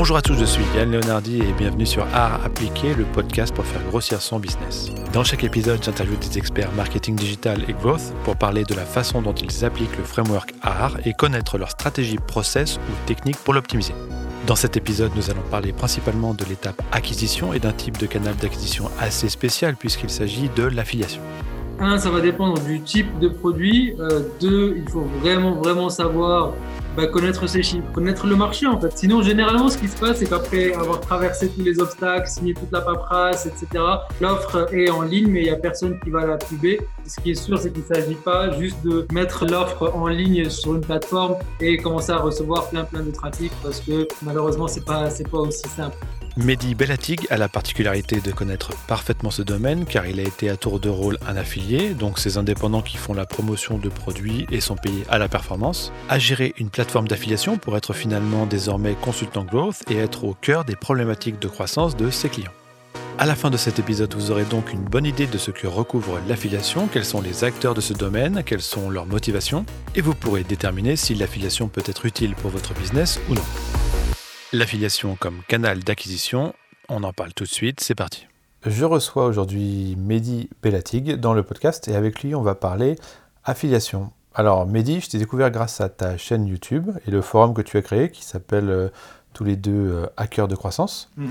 Bonjour à tous, je suis Yann Leonardi et bienvenue sur Art Appliqué, le podcast pour faire grossir son business. Dans chaque épisode, j'interviewe des experts marketing digital et growth pour parler de la façon dont ils appliquent le framework Art et connaître leur stratégie, process ou technique pour l'optimiser. Dans cet épisode, nous allons parler principalement de l'étape acquisition et d'un type de canal d'acquisition assez spécial puisqu'il s'agit de l'affiliation. Un, ça va dépendre du type de produit. Euh, deux, il faut vraiment, vraiment savoir bah, connaître ses chiffres, connaître le marché en fait. Sinon, généralement, ce qui se passe, c'est qu'après avoir traversé tous les obstacles, signé toute la paperasse, etc., l'offre est en ligne, mais il n'y a personne qui va la puber. Ce qui est sûr, c'est qu'il ne s'agit pas juste de mettre l'offre en ligne sur une plateforme et commencer à recevoir plein plein de trafic parce que malheureusement, pas c'est pas aussi simple. Mehdi Bellatig a la particularité de connaître parfaitement ce domaine car il a été à tour de rôle un affilié, donc ces indépendants qui font la promotion de produits et sont payés à la performance, a géré une plateforme d'affiliation pour être finalement désormais consultant growth et être au cœur des problématiques de croissance de ses clients. À la fin de cet épisode, vous aurez donc une bonne idée de ce que recouvre l'affiliation, quels sont les acteurs de ce domaine, quelles sont leurs motivations, et vous pourrez déterminer si l'affiliation peut être utile pour votre business ou non. L'affiliation comme canal d'acquisition, on en parle tout de suite, c'est parti. Je reçois aujourd'hui Mehdi Bellatig dans le podcast et avec lui on va parler affiliation. Alors Mehdi, je t'ai découvert grâce à ta chaîne YouTube et le forum que tu as créé qui s'appelle euh, tous les deux euh, Hackers de croissance. Mhm.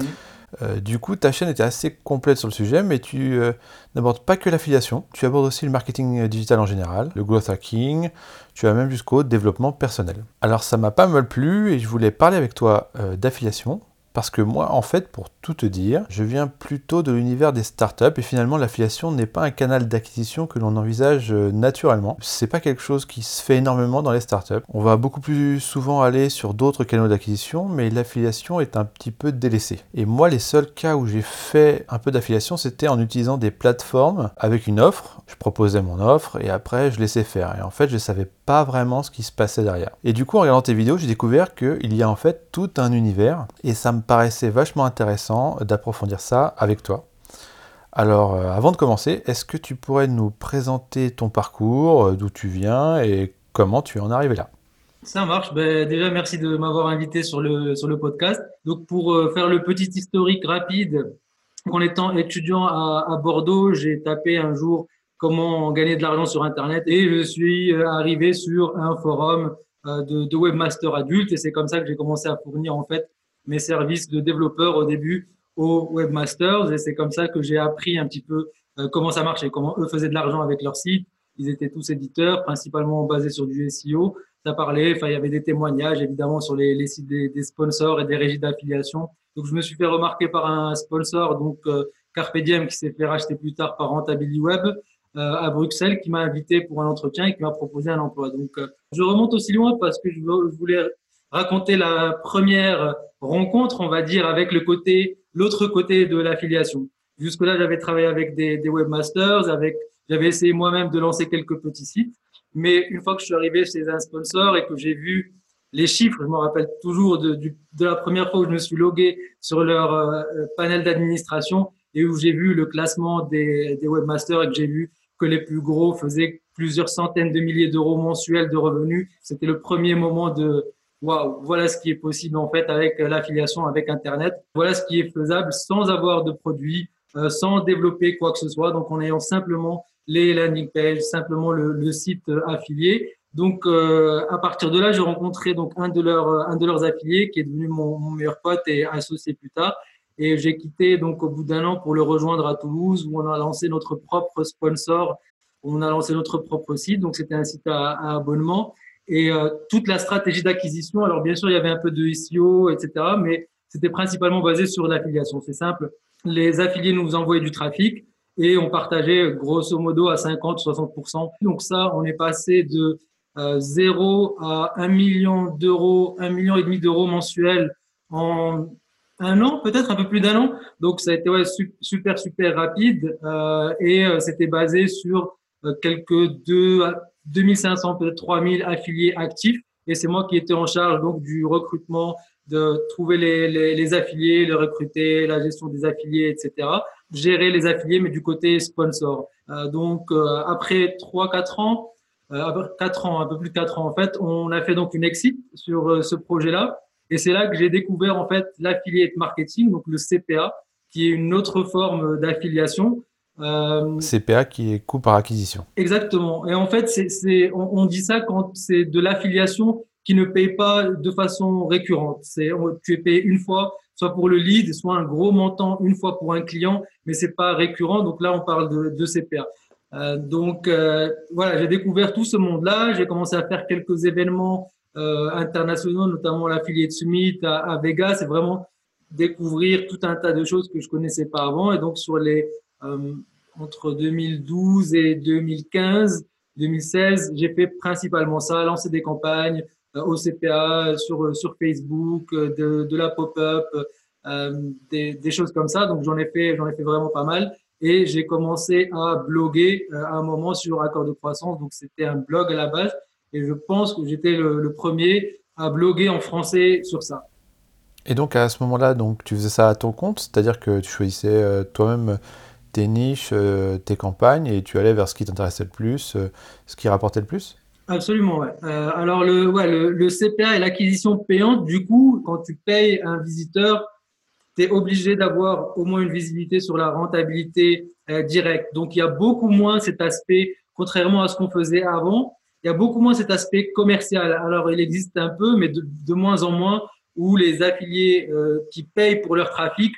Euh, du coup, ta chaîne était assez complète sur le sujet, mais tu euh, n'abordes pas que l'affiliation, tu abordes aussi le marketing digital en général, le growth hacking, tu vas même jusqu'au développement personnel. Alors ça m'a pas mal plu et je voulais parler avec toi euh, d'affiliation, parce que moi, en fait, pour tout te dire, je viens plutôt de l'univers des startups et finalement l'affiliation n'est pas un canal d'acquisition que l'on envisage euh, naturellement. C'est pas quelque chose qui se fait énormément dans les startups. On va beaucoup plus souvent aller sur d'autres canaux d'acquisition, mais l'affiliation est un petit peu délaissée. Et moi, les seuls cas où j'ai fait un peu d'affiliation, c'était en utilisant des plateformes avec une offre. Je proposais mon offre et après je laissais faire. Et en fait, je savais pas vraiment ce qui se passait derrière. Et du coup, en regardant tes vidéos, j'ai découvert qu'il y a en fait tout un univers et ça me paraissait vachement intéressant d'approfondir ça avec toi. Alors, euh, avant de commencer, est-ce que tu pourrais nous présenter ton parcours, euh, d'où tu viens et comment tu en es arrivé là? Ça marche. Ben, déjà, merci de m'avoir invité sur le, sur le podcast. Donc, pour euh, faire le petit historique rapide, en étant étudiant à, Bordeaux, j'ai tapé un jour comment gagner de l'argent sur Internet et je suis arrivé sur un forum de webmaster adulte et c'est comme ça que j'ai commencé à fournir en fait mes services de développeur au début aux webmasters et c'est comme ça que j'ai appris un petit peu euh, comment ça marchait, comment eux faisaient de l'argent avec leur site. Ils étaient tous éditeurs, principalement basés sur du SEO. Ça parlait, enfin, il y avait des témoignages évidemment sur les, sites des, sponsors et des régies d'affiliation. Donc, je me suis fait remarquer par un sponsor, donc euh, Carpe Diem, qui s'est fait racheter plus tard par Rentability Web euh, à Bruxelles, qui m'a invité pour un entretien et qui m'a proposé un emploi. Donc, euh, je remonte aussi loin parce que je voulais raconter la première rencontre, on va dire, avec le côté, l'autre côté de l'affiliation. Jusque-là, j'avais travaillé avec des, des webmasters, avec, j'avais essayé moi-même de lancer quelques petits sites. Mais une fois que je suis arrivé chez un sponsor et que j'ai vu les chiffres, je me rappelle toujours de, de, la première fois où je me suis logué sur leur euh, panel d'administration et où j'ai vu le classement des, des webmasters et que j'ai vu que les plus gros faisaient plusieurs centaines de milliers d'euros mensuels de revenus. C'était le premier moment de, waouh, voilà ce qui est possible en fait avec l'affiliation avec Internet. Voilà ce qui est faisable sans avoir de produits, euh, sans développer quoi que ce soit. Donc en ayant simplement les landing pages, simplement le, le site affilié. Donc euh, à partir de là, j'ai rencontré donc un de leurs un de leurs affiliés qui est devenu mon, mon meilleur pote et associé plus tard. Et j'ai quitté donc au bout d'un an pour le rejoindre à Toulouse où on a lancé notre propre sponsor, on a lancé notre propre site. Donc c'était un site à, à abonnement et euh, toute la stratégie d'acquisition. Alors bien sûr, il y avait un peu de SEO, etc., mais c'était principalement basé sur l'affiliation. C'est simple. Les affiliés nous envoyaient du trafic et on partageait grosso modo à 50-60%. Donc ça, on est passé de euh, 0 à 1 million d'euros, 1 million et demi d'euros mensuels en un an, peut-être un peu plus d'un an. Donc ça a été ouais, super, super rapide euh, et euh, c'était basé sur quelques deux 2500, peut-être 3000 affiliés actifs. Et c'est moi qui étais en charge donc du recrutement, de trouver les, les, les, affiliés, les recruter, la gestion des affiliés, etc. Gérer les affiliés, mais du côté sponsor. Euh, donc euh, après 3-4 ans, euh, 4 ans, un peu plus de 4 ans en fait, on a fait donc une exit sur euh, ce projet-là. Et c'est là que j'ai découvert en fait l'affiliate marketing, donc le CPA, qui est une autre forme d'affiliation. Euh, CPA qui est coût par acquisition. Exactement. Et en fait, c'est, on, on, dit ça quand c'est de l'affiliation qui ne paye pas de façon récurrente. C'est, tu es payé une fois, soit pour le lead, soit un gros montant une fois pour un client, mais c'est pas récurrent. Donc là, on parle de, de CPA. Euh, donc euh, voilà, j'ai découvert tout ce monde-là. J'ai commencé à faire quelques événements euh, internationaux, notamment l'affiliate summit à, à Vegas. C'est vraiment découvrir tout un tas de choses que je connaissais pas avant. Et donc sur les entre 2012 et 2015, 2016, j'ai fait principalement ça, lancer des campagnes euh, au CPA, sur sur Facebook, de, la pop-up, des, choses comme ça. Donc j'en ai fait, ai fait vraiment pas mal et j'ai commencé à bloguer euh, à un moment sur Accord de croissance. Donc c'était un blog à la base et je pense que j'étais le, premier à bloguer en français sur ça. Et donc à ce moment-là, donc tu faisais ça à ton compte, c'est-à-dire que tu choisissais euh, toi-même tes niches, euh, tes campagnes et tu allais vers ce qui t'intéressait le plus, ce qui rapportait le plus? Absolument, ouais. alors le, ouais, le, CPA et l'acquisition payante, du coup, quand tu payes un visiteur, obligé d'avoir au moins une visibilité sur la rentabilité euh, directe. Donc, il y a beaucoup moins cet aspect, contrairement à ce qu'on faisait avant, il y a beaucoup moins cet aspect commercial. Alors, il existe un peu, mais de, moins en moins, où les affiliés euh, qui payent pour leur trafic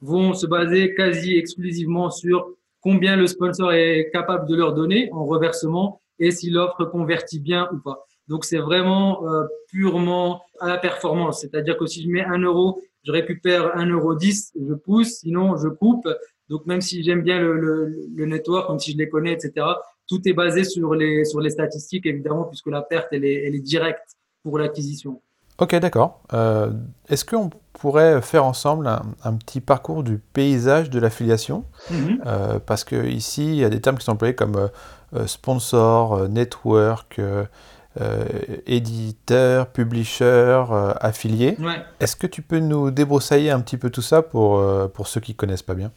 vont se baser quasi exclusivement sur combien le sponsor est capable de leur donner en reversement et si l'offre convertit bien ou pas. Donc c'est vraiment euh, purement à la performance, c'est-à-dire que si je mets un euro je récupère 1,10€, je pousse, sinon je coupe. Donc même si j'aime bien le, le, le, network, comme si je les connais, etc., tout est basé sur les, sur les statistiques, évidemment, puisque la perte, elle est, elle est directe pour l'acquisition. Ok, d'accord. Euh, Est-ce qu'on pourrait faire ensemble un, un, petit parcours du paysage de l'affiliation mm -hmm. euh, Parce que ici, il y a des termes qui sont employés comme euh, sponsor, euh, network, éditeur, publisher, affilié. Ouais. Est-ce que tu peux nous débroussailler un petit peu tout ça pour, pour ceux qui ne connaissent pas bien?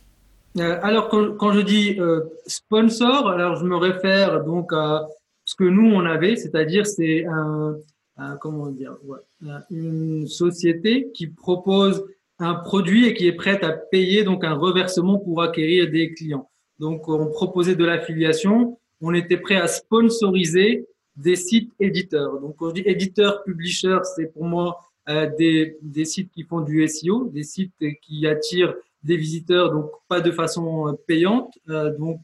Alors, quand, quand, je dis sponsor, alors je me réfère donc à ce que nous, on avait, c'est-à-dire c'est un, un, comment dire, ouais, une société qui propose un produit et qui est prête à payer donc un reversement pour acquérir des clients. Donc, on proposait de l'affiliation, on était prêt à sponsoriser des sites éditeurs. Donc, quand je dis éditeur, publisher, c'est pour moi euh, des, des sites qui font du SEO, des sites qui attirent des visiteurs, donc pas de façon euh, payante. Euh, donc,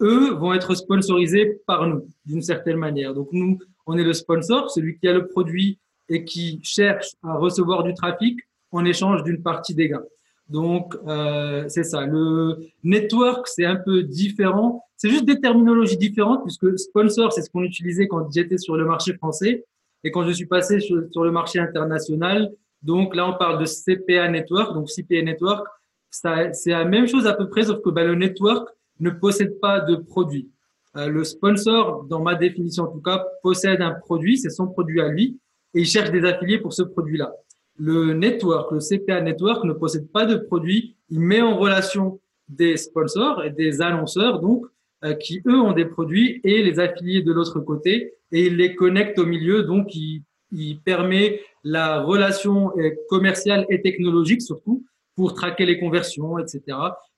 eux vont être sponsorisés par nous, d'une certaine manière. Donc, nous, on est le sponsor, celui qui a le produit et qui cherche à recevoir du trafic en échange d'une partie des gains. Donc, euh, c'est ça. Le network, c'est un peu différent. C'est juste des terminologies différentes puisque sponsor, c'est ce qu'on utilisait quand j'étais sur le marché français et quand je suis passé sur, le marché international. Donc là, on parle de CPA Network. Donc CPA Network, c'est la même chose à peu près, sauf que bah, le network ne possède pas de produit. Euh, le sponsor, dans ma définition en tout cas, possède un produit, c'est son produit à lui, et il cherche des affiliés pour ce produit-là. Le network, le CPA Network ne possède pas de produit. Il met en relation des sponsors et des annonceurs, donc, euh, qui eux ont des produits et les affiliés de l'autre côté et il les connecte au milieu. Donc, il, il permet la relation euh, commerciale et technologique surtout pour traquer les conversions, etc.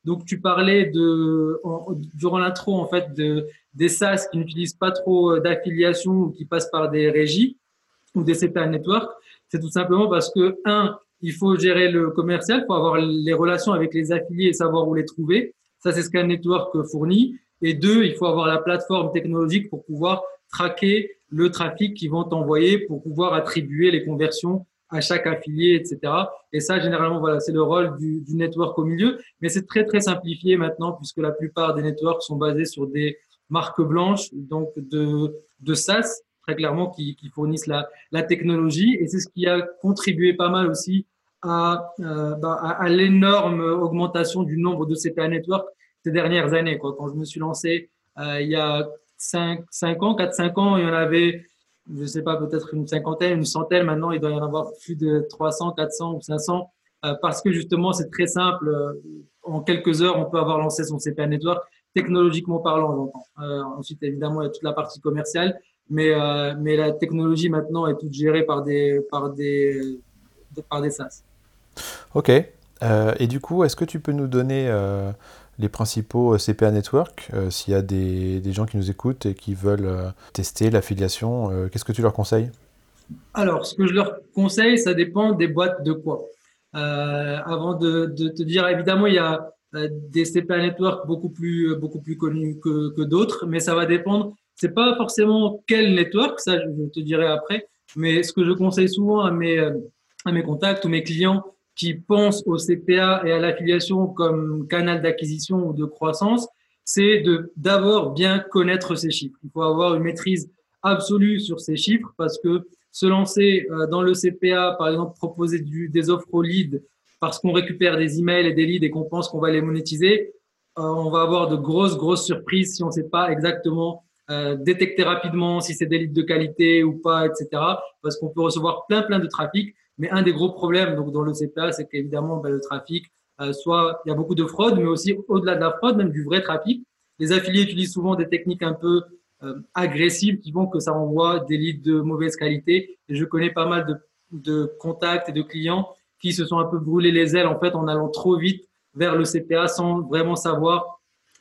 Donc, tu parlais de, en, durant l'intro, en fait, de, des SaaS qui n'utilisent pas trop euh, d'affiliation ou qui passent par des régies ou des Network. C'est tout simplement parce que, un, il faut gérer le commercial, il faut avoir les relations avec les affiliés et savoir où les trouver. Ça, c'est ce qu'un network fournit. Et deux, il faut avoir la plateforme technologique pour pouvoir traquer le trafic qu'ils vont envoyer, pour pouvoir attribuer les conversions à chaque affilié, etc. Et ça, généralement, voilà, c'est le rôle du, du, network au milieu. Mais c'est très, très simplifié maintenant, puisque la plupart des networks sont basés sur des marques blanches, donc de, de SaaS, très clairement, qui, fournissent la, technologie. Et c'est ce qui a contribué pas mal aussi à, euh, bah, l'énorme augmentation du nombre de CPA networks ces dernières années. Quoi. Quand je me suis lancé euh, il y a 5, 5 ans, 4-5 ans, il y en avait, je ne sais pas, peut-être une cinquantaine, une centaine. Maintenant, il doit y en avoir plus de 300, 400 ou 500 euh, parce que justement, c'est très simple. En quelques heures, on peut avoir lancé son CPA network, technologiquement parlant, j'entends. ensuite, évidemment, il y a toute la partie commerciale mais, euh, mais la technologie maintenant est toute gérée par des, par des, par des SaaS. Ok. et du coup, est-ce que tu peux nous donner les principaux CPA Network S'il y a des, des, gens qui nous écoutent et qui veulent tester l'affiliation, qu'est-ce que tu leur conseilles? Alors, ce que je leur conseille, ça dépend des boîtes de quoi. avant de, de, te dire, évidemment, il y a des CPA Network beaucoup plus, beaucoup plus connus que, que d'autres, mais ça va dépendre c'est pas forcément quel network, ça je te dirai après, mais ce que je conseille souvent à mes, à mes contacts ou mes clients qui pensent au CPA et à l'affiliation comme canal d'acquisition ou de croissance, c'est de d'abord bien connaître ces chiffres. Il faut avoir une maîtrise absolue sur ces chiffres parce que se lancer euh, dans le CPA, par exemple, proposer du, des offres aux leads parce qu'on récupère des emails et des leads et qu'on pense qu'on va les monétiser, euh, on va avoir de grosses, grosses surprises si on ne sait pas exactement euh, détecter rapidement si c'est des leads de qualité ou pas, etc. Parce qu'on peut recevoir plein, plein de trafic. Mais un des gros problèmes donc, dans le CPA, c'est qu'évidemment, ben, le trafic, euh, soit il y a beaucoup de fraude, mais aussi au-delà de la fraude, même du vrai trafic. Les affiliés utilisent souvent des techniques un peu euh, agressives qui font que ça envoie des leads de mauvaise qualité. Et je connais pas mal de, de contacts et de clients qui se sont un peu brûlés les ailes en fait en allant trop vite vers le CPA sans vraiment savoir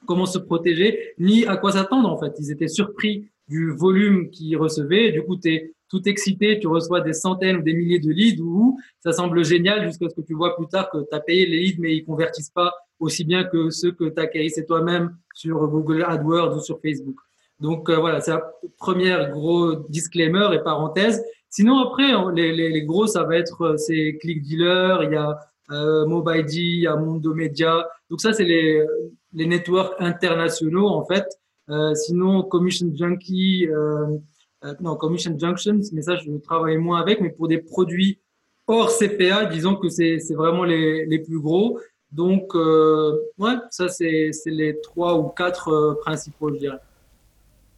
comment se protéger, ni à quoi s'attendre en fait. Ils étaient surpris du volume qu'ils recevaient. Du coup, tu es tout excité, tu reçois des centaines ou des milliers de leads ou ça semble génial jusqu'à ce que tu vois plus tard que tu as payé les leads mais ils convertissent pas aussi bien que ceux que tu acquérissais toi-même sur Google AdWords ou sur Facebook. Donc euh, voilà, c'est la première gros disclaimer et parenthèse. Sinon après, les, les, gros, ça va être euh, ces click dealers, il y a euh, MobileD, il y a Mondo Media. Donc ça, c'est les, les networks internationaux en fait. Euh, sinon, Commission Junkie, euh, euh, non, Commission Junctions, mais ça, je travaille moins avec, mais pour des produits hors CPA, disons que c'est vraiment les, les plus gros. Donc, ouais, ça, c'est les trois ou quatre principaux, je dirais.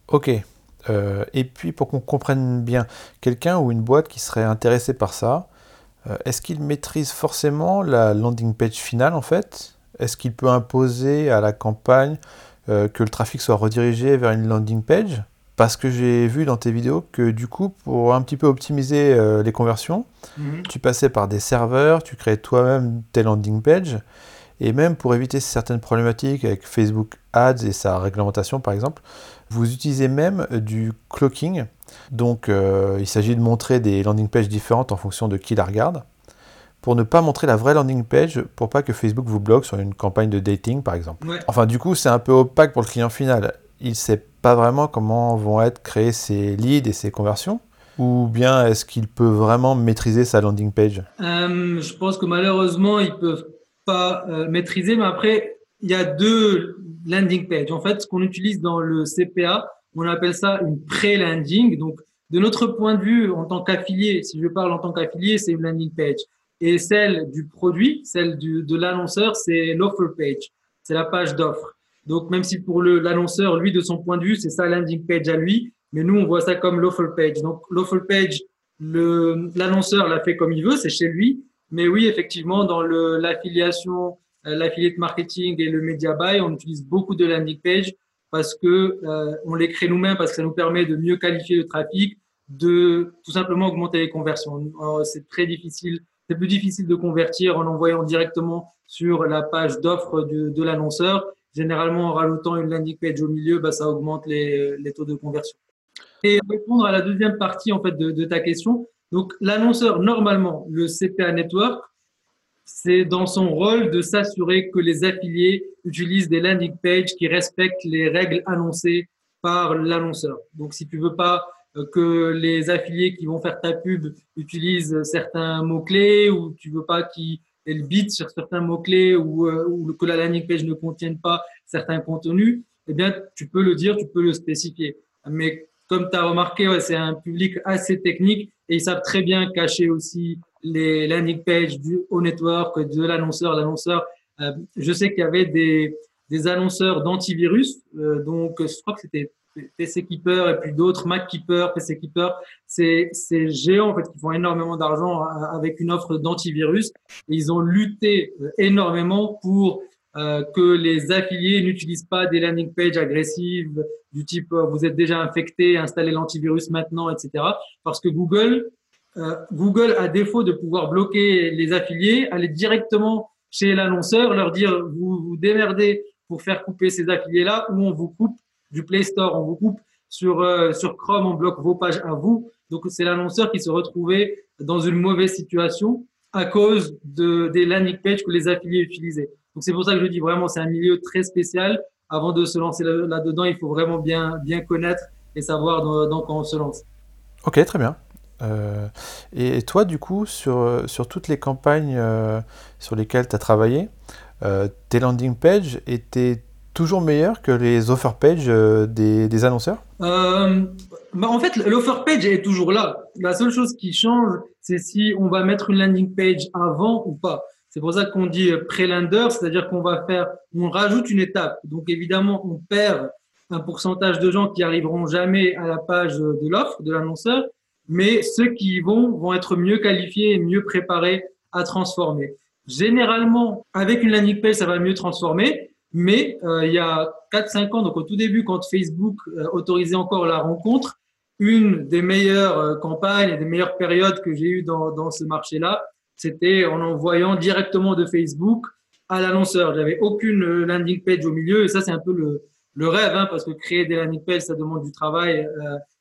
Ok. Et puis, pour qu'on comprenne bien, quelqu'un ou une boîte qui serait intéressée par ça, est-ce qu'il maîtrise forcément la landing page finale, en fait? Est-ce qu'il peut imposer à la campagne euh, que le trafic soit redirigé vers une landing page? Parce que j'ai vu dans tes vidéos que du coup, pour un petit peu optimiser euh, les conversions, mhm. tu passais par des serveurs, tu créais toi-même tes landing pages. Et même pour éviter certaines problématiques avec Facebook Ads et sa réglementation par exemple, vous utilisez même du clocking. Donc euh, il s'agit de montrer des landing pages différentes en fonction de qui la regarde pour ne pas montrer la vraie landing page pour pas que Facebook vous bloque sur une campagne de dating par exemple. Enfin du coup c'est un peu opaque pour le client final. Il sait pas vraiment comment vont être créés ses leads et ses conversions ou bien est-ce qu'il peut vraiment maîtriser sa landing page? Euh, Je pense que malheureusement ils peuvent pas euh, maîtriser mais après il y a deux landing pages. En fait ce qu'on utilise dans le CPA on appelle ça une pré-landing donc de notre point de vue en tant qu'affilié, si je parle en tant qu'affilié, c'est une landing page. Et celle du produit, celle du, de l'annonceur, c'est l'offer page. C'est la page d'offre. Donc, même si pour l'annonceur, lui, de son point de vue, c'est sa landing page à lui, mais nous, on voit ça comme l'offer page. Donc, l'offer page, l'annonceur l'a fait comme il veut, c'est chez lui. Mais oui, effectivement, dans l'affiliation, euh, l'affiliate marketing et le media buy, on utilise beaucoup de landing page parce que euh, on les crée nous-mêmes parce que ça nous permet de mieux qualifier le trafic, de tout simplement augmenter les conversions. C'est très difficile c'est plus difficile de convertir en envoyant directement sur la page d'offre de, l'annonceur. Généralement, en rajoutant une landing page au milieu, bah, ça augmente les, taux de conversion. Et répondre à la deuxième partie en fait de, ta question. Donc, l'annonceur, normalement, le CPA Network, c'est dans son rôle de s'assurer que les affiliés utilisent des landing pages qui respectent les règles annoncées par l'annonceur. Donc, si tu veux pas que les affiliés qui vont faire ta pub utilisent certains mots-clés ou tu veux pas qu'ils bit sur certains mots-clés ou, euh, ou, que la landing page ne contienne pas certains contenus, eh bien, tu peux le dire, tu peux le spécifier. Mais comme tu as remarqué, ouais, c'est un public assez technique et ils savent très bien cacher aussi les landing pages du au network, de l'annonceur. L'annonceur, euh, je sais qu'il y avait des, des annonceurs d'antivirus, donc je crois que c'était PC Keeper et puis d'autres, Mac Keeper, PC Keeper, c'est ces géants en fait qui font énormément d'argent euh, avec une offre d'antivirus. Ils ont lutté euh, énormément pour euh, que les affiliés n'utilisent pas des landing pages agressives du type vous êtes déjà infecté, installez l'antivirus maintenant, etc. Parce que Google Google, à défaut de pouvoir bloquer les affiliés, allait directement chez l'annonceur, leur dire vous vous démerdez pour faire couper ces affiliés-là ou on vous coupe du Play Store, on vous coupe sur, euh, sur Chrome, on bloque vos pages à vous. Donc c'est l'annonceur qui se retrouvait dans une mauvaise situation à cause de, des landing pages que les affiliés utilisaient. Donc c'est pour ça que je dis vraiment c'est un milieu très spécial. Avant de se lancer là-dedans, il faut vraiment bien, bien connaître et savoir dans, dans quoi on se lance. Ok, très bien. Euh, et toi, du coup, sur, sur toutes les campagnes euh, sur lesquelles tu as travaillé, tes landing pages étaient toujours meilleures que les offer pages des, des, annonceurs? Bah En fait, l'offer page est toujours là. La seule chose qui change, c'est si on va mettre une landing page avant ou pas. C'est pour ça qu'on dit pré-lender, c'est-à-dire qu'on va faire, on rajoute une étape. Donc évidemment, on perd un pourcentage de gens qui arriveront jamais à la page de l'offre de l'annonceur, mais ceux qui y vont vont être mieux qualifiés et mieux préparés à transformer. Généralement, avec une landing page, ça va mieux transformer, mais euh, il y a 4-5 ans, donc au tout début, quand Facebook euh, autorisait encore la rencontre, une des meilleures euh, campagnes et des meilleures périodes que j'ai eues dans, dans ce marché-là, c'était en envoyant directement de Facebook à l'annonceur. J'avais aucune landing page au milieu et ça, c'est un peu le, le rêve, hein, parce que créer des landing pages, ça demande du travail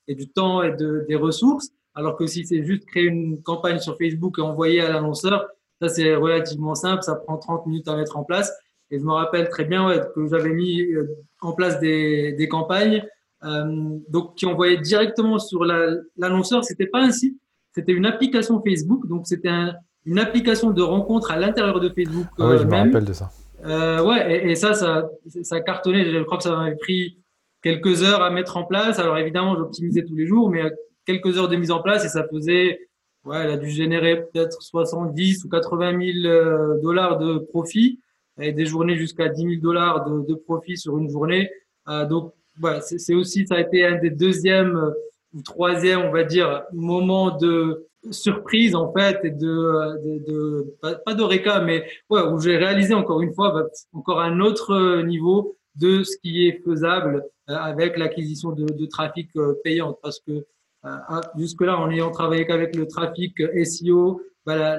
et du temps et de, des ressources. Alors que si c'est juste créer une campagne sur Facebook et envoyer à l'annonceur, ça c'est relativement simple, ça prend 30 minutes à mettre en place. Et je me rappelle très bien que j'avais mis euh, en place des, des campagnes euh, donc qui envoyaient directement sur l'annonceur. c'était pas un site, c'était une application Facebook. Donc c'était un, une application de rencontre à l'intérieur de Facebook. Ah oui, je me rappelle de ça. Euh, ouais, et, et, ça, ça, ça cartonnait. Je crois que ça m'avait pris quelques heures à mettre en place. Alors évidemment, j'optimisais tous les jours, mais quelques heures de mise en place et ça faisait, ouais, elle a dû générer peut-être 70 ou 80 000 euh, dollars de profit et des journées jusqu'à 10 000 dollars de, de, profit sur une journée. Euh, donc, voilà, c'est aussi, ça a été un des deuxièmes euh, ou troisième, on va dire, moments de surprise en fait et de, de, de pas, réca, mais ouais, où j'ai réalisé encore une fois bah, encore un autre niveau de ce qui est faisable avec l'acquisition de, de, trafic payant parce que euh, ah, jusque-là, en ayant travaillé qu'avec le trafic SEO, bah,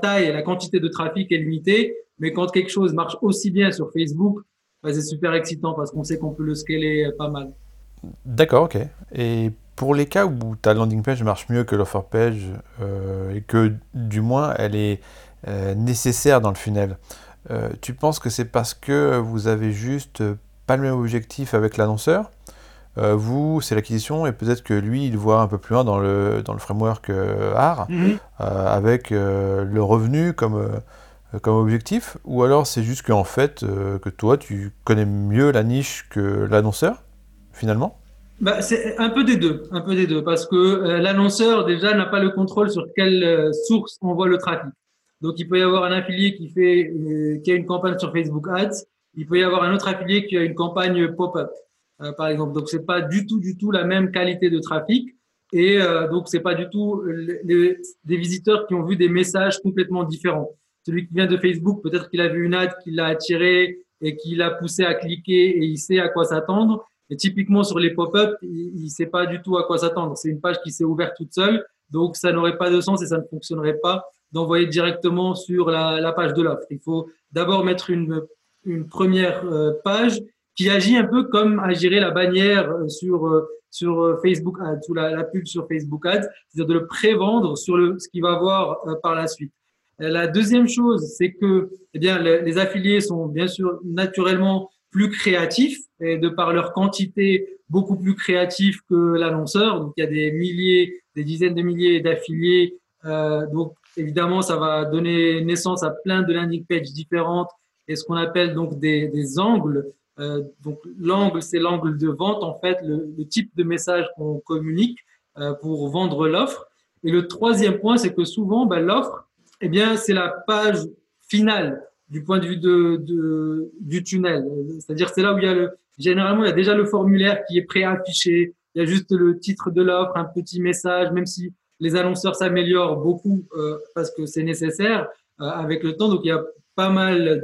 taille et la quantité de trafic est limitée. Mais quand quelque chose marche aussi bien sur Facebook, bah, c'est super excitant parce qu'on sait qu'on peut le scaler pas mal. D'accord, ok. Et pour les cas où ta landing page marche mieux que l'offer page euh, et que du moins elle est euh, nécessaire dans le funnel, tu penses que c'est parce que vous avez juste pas le même objectif avec l'annonceur euh, vous, c'est l'acquisition, et peut-être que lui, il voit un peu plus loin dans le, dans le framework euh, art, mhm. euh, avec le revenu comme, comme objectif, ou alors c'est juste qu'en fait, que toi, tu connais mieux la niche que l'annonceur, finalement? Bah, c'est un peu des deux, un peu des deux, parce que l'annonceur déjà n'a pas le contrôle sur quelle source envoie le trafic. Donc il peut y avoir un affilié qui fait qui a une campagne sur Facebook Ads, il peut y avoir un autre affilié qui a une campagne pop-up. Euh, par exemple. Donc c'est pas du tout, du tout la même qualité de trafic. Et euh, donc c'est pas du tout les, des visiteurs qui ont vu des messages complètement différents. Celui qui vient de Facebook, peut-être qu'il a vu une ad qui l'a attiré et qui l'a poussé à cliquer et il sait à quoi s'attendre. Et typiquement sur les pop-up, il, sait pas du tout à quoi s'attendre. C'est une page qui s'est ouverte toute seule, donc ça n'aurait pas de sens et ça ne fonctionnerait pas d'envoyer directement sur la, page de l'offre. Il faut d'abord mettre une, première euh, page qui agit un peu comme agirait la bannière euh, sur euh, sur euh, Facebook Ads ou la, la pub sur Facebook Ads, c'est-à-dire de le prévendre sur le ce qu'il va voir par la suite. La deuxième chose, c'est que eh bien les, affiliés sont bien sûr naturellement plus créatifs et de par leur quantité beaucoup plus créatifs que l'annonceur. Donc il y a des milliers, des dizaines de milliers d'affiliés. Euh, donc évidemment, ça va donner naissance à plein de landing pages différentes et ce qu'on appelle donc des, des angles euh, donc l'angle, c'est l'angle de vente, en fait, le, le type de message qu'on communique euh, pour vendre l'offre. Et le troisième point, c'est que souvent, ben, l'offre, eh bien, c'est la page finale du point de vue de, de du tunnel. C'est-à-dire, c'est là où il y a le, généralement, il y a déjà le formulaire qui est préaffiché. Il y a juste le titre de l'offre, un petit message, même si les annonceurs s'améliorent beaucoup euh, parce que c'est nécessaire euh, avec le temps. Donc, il y a pas mal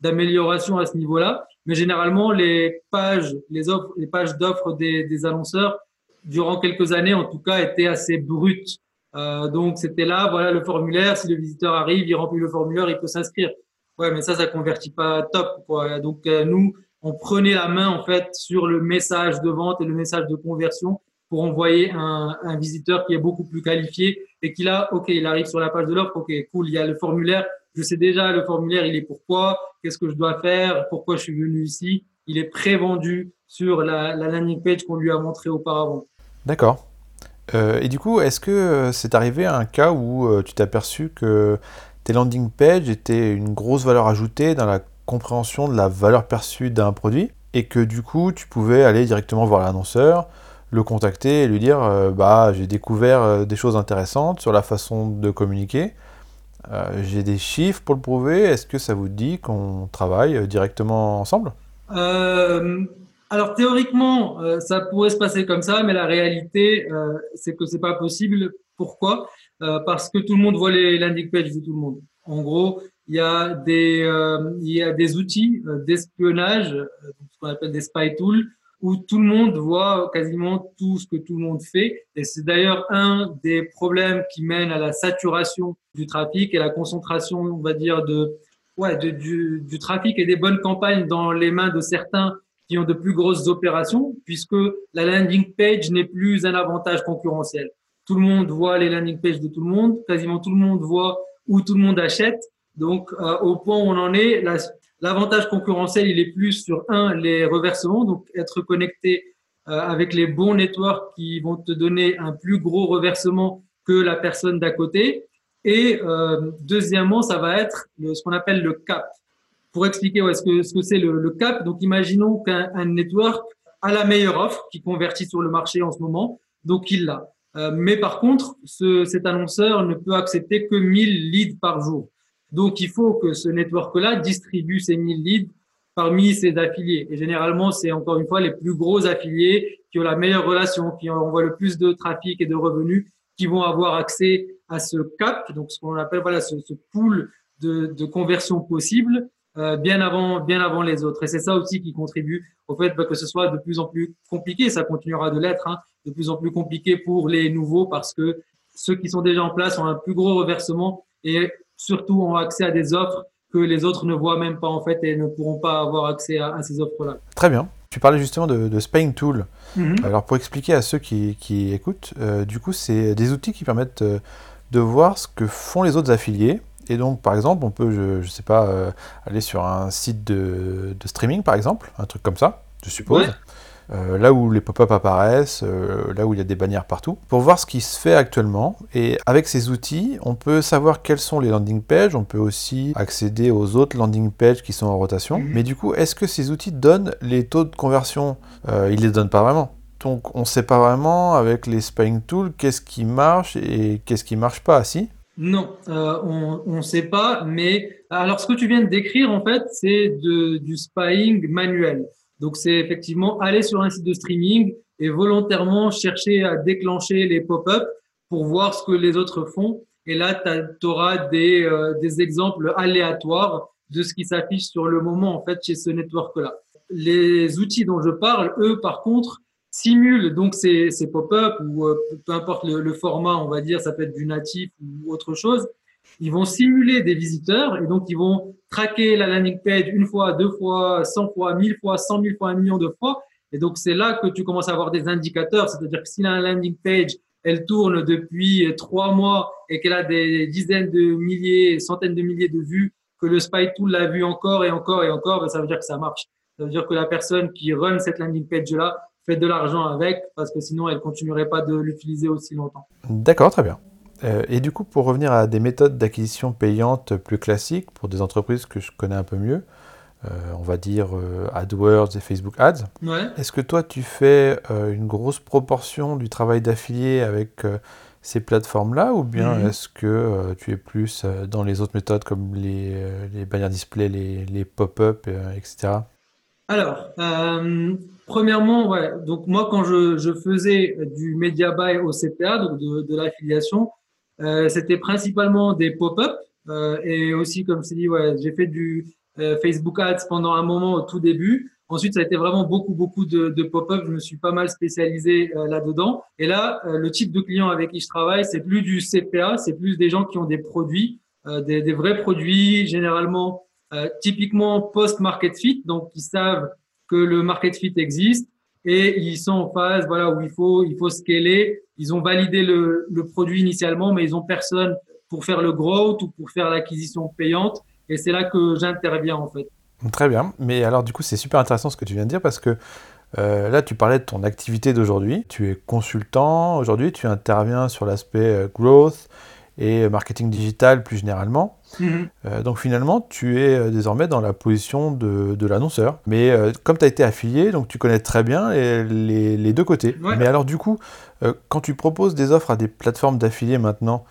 d'améliorations à ce niveau-là. Mais généralement, les pages, les offres, les pages d'offres des, annonceurs, durant quelques années, en tout cas, étaient assez brutes. donc c'était là, voilà le formulaire. Si le visiteur arrive, il remplit le formulaire, il peut s'inscrire. Ouais, mais ça, ça convertit pas top. Quoi. Donc nous, on prenait la main en fait sur le message de vente et le message de conversion pour envoyer un, un visiteur qui est beaucoup plus qualifié et qui là, ok, il arrive sur la page de l'offre, ok, cool, il y a le formulaire, je sais déjà le formulaire, il est pourquoi, qu'est-ce que je dois faire, pourquoi je suis venu ici, il est pré-vendu sur la, la landing page qu'on lui a montré auparavant. D'accord. Euh, et du coup, est-ce que euh, c'est arrivé à un cas où euh, tu t'es aperçu que tes landing pages étaient une grosse valeur ajoutée dans la compréhension de la valeur perçue d'un produit et que du coup, tu pouvais aller directement voir l'annonceur, le contacter et lui dire bah j'ai découvert des choses intéressantes sur la façon de communiquer. Euh, j'ai des chiffres pour le prouver. Est-ce que ça vous dit qu'on travaille directement ensemble? Alors théoriquement, ça pourrait se passer comme ça, mais la réalité, c'est que c'est pas possible. Pourquoi? Parce que tout le monde voit les landing pages de tout le monde. En gros, il y a il y a des outils d'espionnage, ce qu'on appelle des spy tools, où tout le monde voit quasiment tout ce que tout le monde fait. Et c'est d'ailleurs un des problèmes qui mène à la saturation du trafic et la concentration, on va dire, de, ouais, de, du, du trafic et des bonnes campagnes dans les mains de certains qui ont de plus grosses opérations, puisque la landing page n'est plus un avantage concurrentiel. Tout le monde voit les landing pages de tout le monde, quasiment tout le monde voit où tout le monde achète. Donc, euh, au point où on en est, la, L'avantage concurrentiel, il est plus sur un, les reversements, donc être connecté euh, avec les bons networks qui vont te donner un plus gros reversement que la personne d'à côté. Et euh, deuxièmement, ça va être ce qu'on appelle le cap. Pour expliquer ouais, ce que ce que c'est le, le, cap, donc imaginons qu'un network a la meilleure offre qui convertit sur le marché en ce moment, donc il l'a. Euh, mais par contre, ce, cet annonceur ne peut accepter que 1000 leads par jour. Donc, il faut que ce network-là distribue ces 1000 leads parmi ses affiliés. Et généralement, c'est encore une fois les plus gros affiliés qui ont la meilleure relation, qui envoient le plus de trafic et de revenus, qui vont avoir accès à ce cap, donc ce qu'on appelle voilà ce, ce pool de, de conversion possible, euh, bien avant bien avant les autres. Et c'est ça aussi qui contribue au fait bah, que ce soit de plus en plus compliqué. Ça continuera de l'être, hein, de plus en plus compliqué pour les nouveaux parce que ceux qui sont déjà en place ont un plus gros reversement et surtout ont accès à des offres que les autres ne voient même pas en fait et ne pourront pas avoir accès à, ces offres-là. Très bien. Tu parlais justement de, de Spying Tool. Mhm. Alors pour expliquer à ceux qui, qui écoutent, euh, du coup c'est des outils qui permettent euh, de voir ce que font les autres affiliés. Et donc par exemple, on peut, je, ne sais pas, euh, aller sur un site de, de, streaming par exemple, un truc comme ça, je suppose. Euh, là où les pop-up apparaissent, euh, là où il y a des bannières partout, pour voir ce qui se fait actuellement. Et avec ces outils, on peut savoir quels sont les landing pages, on peut aussi accéder aux autres landing pages qui sont en rotation. Mhm. Mais du coup, est-ce que ces outils donnent les taux de conversion? Euh, Ils les donnent pas vraiment. Donc on ne sait pas vraiment avec les spying tools qu'est-ce qui marche et qu'est-ce qui marche pas, si? Non, on ne sait pas, mais alors ce que tu viens de décrire, en fait, c'est du spying manuel. Donc, c'est effectivement aller sur un site de streaming et volontairement chercher à déclencher les pop-up pour voir ce que les autres font. Et là, tu auras des, euh, des exemples aléatoires de ce qui s'affiche sur le moment, en fait, chez ce network-là. Les outils dont je parle, eux, par contre, simulent donc ces, ces pop-up ou euh, peu importe le, le, format, on va dire, ça peut être du natif ou autre chose. Ils vont simuler des visiteurs et donc ils vont traquer la landing page une fois, deux fois, cent fois, mille fois, cent mille fois, un million de fois. Et donc c'est là que tu commences à avoir des indicateurs, c'est-à-dire que si la landing page elle tourne depuis trois mois et qu'elle a des dizaines de milliers, centaines de milliers de vues, que le spy tool l'a vu encore et encore et encore, ben, ça veut dire que ça marche. Ça veut dire que la personne qui run cette landing page là fait de l'argent avec parce que sinon elle continuerait pas de l'utiliser aussi longtemps. D'accord, très bien. Euh, et du coup, pour revenir à des méthodes d'acquisition payantes plus classiques, pour des entreprises que je connais un peu mieux, euh, on va dire euh, AdWords et Facebook Ads, est-ce que toi, tu fais une grosse proportion du travail d'affilié avec ces plateformes-là, ou bien mhm. est-ce que tu es plus dans les autres méthodes comme les, les bannières display, les, les pop-up, etc. Alors, premièrement, ouais, donc moi, quand je, je, faisais du media buy au CPA, donc de, de l'affiliation, euh, c'était principalement des pop-up euh, et aussi, comme je dit, ouais, j'ai fait du Facebook Ads pendant un moment au tout début. Ensuite, ça a été vraiment beaucoup, beaucoup de, de pop-up. Je me suis pas mal spécialisé là-dedans. Et là, le type de client avec qui je travaille, c'est plus du CPA, c'est plus des gens qui ont des produits, des, des, vrais produits, généralement, typiquement post-market fit, donc qui savent que le market fit existe et ils sont en phase, voilà, où il faut, il faut scaler. Ils ont validé le, produit initialement, mais ils ont personne pour faire le growth ou pour faire l'acquisition payante. Et c'est là que j'interviens en fait. Très bien. Mais alors du coup, c'est super intéressant ce que tu viens de dire parce que euh, là, tu parlais de ton activité d'aujourd'hui. Tu es consultant aujourd'hui, tu interviens sur l'aspect euh, growth et marketing digital plus généralement. Euh, donc finalement, tu es euh, désormais dans la position de, de l'annonceur. Mais euh, comme tu as été affilié, donc tu connais très bien les, les, deux côtés. Mais alors du coup, quand tu proposes des offres à des plateformes d'affiliés maintenant,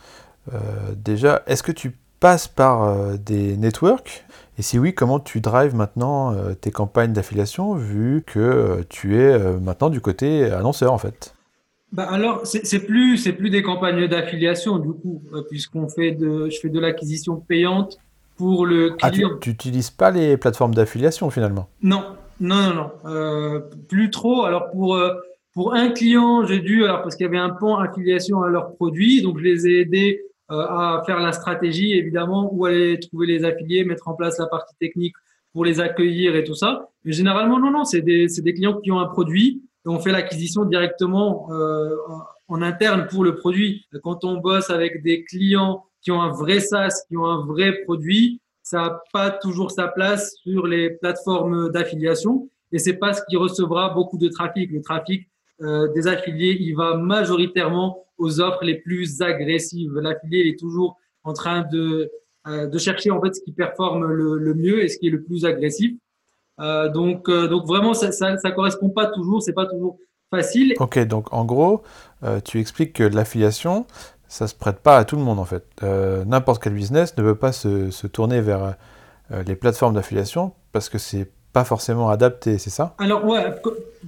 déjà, est-ce que tu passes par des networks? Et si oui, comment tu drives maintenant tes campagnes d'affiliation vu que tu es maintenant du côté annonceur en fait? Bah alors, c'est plus c'est plus des campagnes d'affiliation du coup, euh, puisqu'on fait de je fais de l'acquisition payante pour le ah, client. tu n'utilises pas les plateformes d'affiliation finalement? Non, non, non, non, euh, plus trop. Alors pour euh, pour un client, j'ai dû alors parce qu'il y avait un pont affiliation à leurs produits, donc je les ai aidés à faire la stratégie évidemment, où aller trouver les affiliés, mettre en place la partie technique pour les accueillir et tout ça. Mais généralement, non, non, c'est des c'est des clients qui ont un produit on fait l'acquisition directement euh, en interne pour le produit. Quand on bosse avec des clients qui ont un vrai SaaS, qui ont un vrai produit, ça n'a pas toujours sa place sur les plateformes d'affiliation et c'est pas ce qui recevra beaucoup de trafic. Le trafic euh, des affiliés, il va majoritairement aux offres les plus agressives. L'affilié est toujours en train de, euh, de chercher en fait ce qui performe le mieux et ce qui est le plus agressif. Euh, donc, euh, donc vraiment, ça, ça, correspond pas toujours, c'est pas toujours facile. Ok, donc en gros, euh, tu expliques que l'affiliation, ça se prête pas à tout le monde en fait. N'importe quel business ne veut pas se, se tourner vers les plateformes d'affiliation parce que c'est pas forcément adapté, c'est ça? Alors ouais,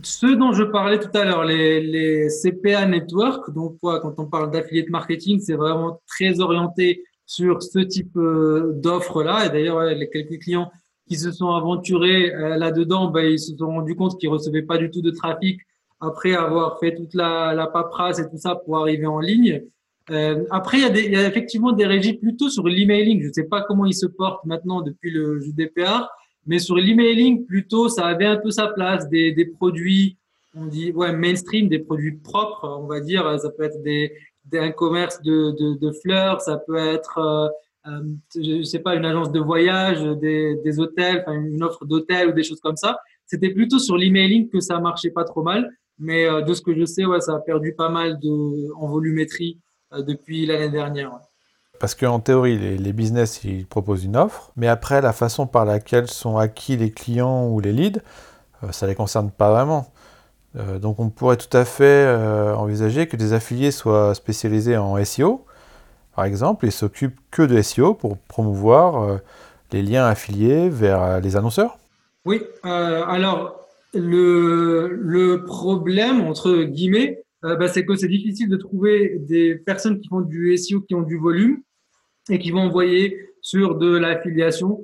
ce dont je parlais tout à l'heure, les, les, CPA network, donc ouais, quand on parle d'affiliate marketing, c'est vraiment très orienté sur ce type d'offres là. Et d'ailleurs, les quelques clients qui se sont aventurés euh, là-dedans, ben, ils se sont rendus compte qu'ils recevaient pas du tout de trafic après avoir fait toute la, la paperasse et tout ça pour arriver en ligne. Euh, après, il y, a des, il y, a effectivement des régies plutôt sur l'emailing. Je ne sais pas comment ils se portent maintenant depuis le GDPR, mais sur l'emailing, plutôt, ça avait un peu sa place. Des, des produits, on dit, ouais, mainstream, des produits propres, on va dire. Ça peut être des, des un commerce de, de, de fleurs, ça peut être euh, je sais pas, une agence de voyage, des, hôtels, une offre d'hôtel ou des choses comme ça. C'était plutôt sur l'emailing que ça marchait pas trop mal. Mais euh, de ce que je sais, ça a perdu pas mal en volumétrie euh, depuis l'année dernière. Parce qu'en théorie, les, business, ils proposent une offre, mais après, la façon par laquelle sont acquis les clients ou les leads, ça les concerne pas vraiment. donc on pourrait tout à fait envisager que des affiliés soient spécialisés en SEO, par exemple, et s'occupe que de SEO pour promouvoir euh, les liens affiliés vers euh, les annonceurs? Oui, euh, alors le, le, problème, entre guillemets, bah, c'est que c'est difficile de trouver des personnes qui font du SEO, qui ont du volume et qui vont envoyer sur de l'affiliation.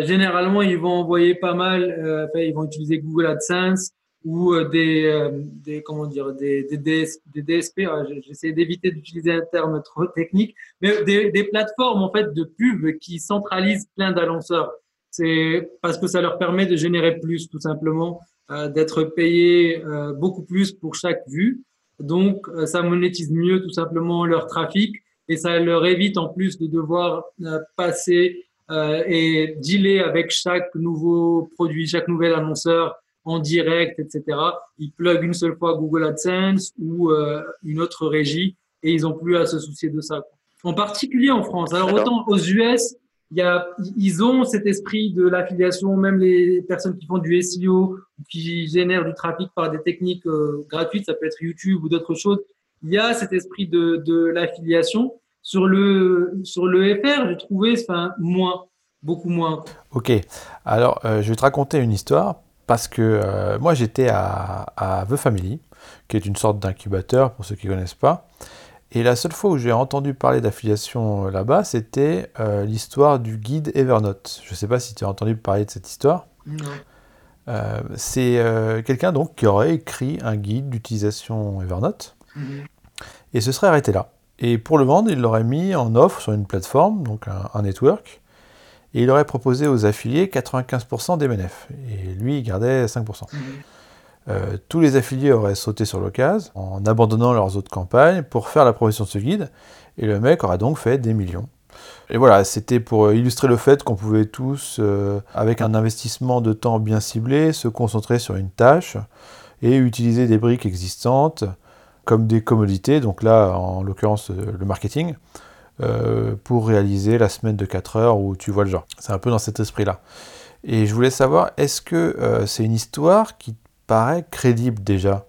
généralement, ils vont envoyer pas mal, ils vont utiliser Google AdSense, ou euh, des, euh, des comment dire des, des, des DSP j'essaie d'éviter d'utiliser un terme trop technique mais des, des plateformes en fait de pub qui centralisent plein d'annonceurs. C'est parce que ça leur permet de générer plus tout simplement euh, d'être payé euh, beaucoup plus pour chaque vue. Donc ça monétise mieux tout simplement leur trafic et ça leur évite en plus de devoir passer et dealer avec chaque nouveau produit chaque nouvel annonceur en direct, etc. Ils plug une seule fois Google AdSense ou euh, une autre régie et ils ont plus à se soucier de ça. En particulier en France. Alors autant aux US, y a, ils ont cet esprit de l'affiliation, même les personnes qui font du SEO ou qui génèrent du trafic par des techniques euh, gratuites, ça peut être YouTube ou d'autres choses. Il y a cet esprit de, de l'affiliation. Sur le sur le FR, j'ai trouvé, enfin moins, beaucoup moins. Ok. Alors, euh, je vais te raconter une histoire parce que euh, moi j'étais à, à, The Family, qui est une sorte d'incubateur pour ceux qui ne connaissent pas. Et la seule fois où j'ai entendu parler d'affiliation là-bas, c'était l'histoire du guide Evernote. Je ne sais pas si tu as entendu parler de cette histoire. Non. c'est quelqu'un donc qui aurait écrit un guide d'utilisation Evernote Mhm. et ce serait arrêté là. Et pour le vendre, il l'aurait mis en offre sur une plateforme, donc un, un network, et il aurait proposé aux affiliés 95% des bénéfices. Et lui, il gardait 5%. Mhm. Euh, tous les affiliés auraient sauté sur l'occasion en abandonnant leurs autres campagnes pour faire la promotion de ce guide, et le mec aurait donc fait des millions. Et voilà, c'était pour euh, illustrer le fait qu'on pouvait tous, euh, avec un investissement de temps bien ciblé, se concentrer sur une tâche et utiliser des briques existantes comme des commodités, donc là en l'occurrence le marketing, euh, pour réaliser la semaine de 4 heures où tu vois le genre. C'est un peu dans cet esprit-là. Et je voulais savoir, est-ce que euh, c'est une histoire qui te paraît crédible déjà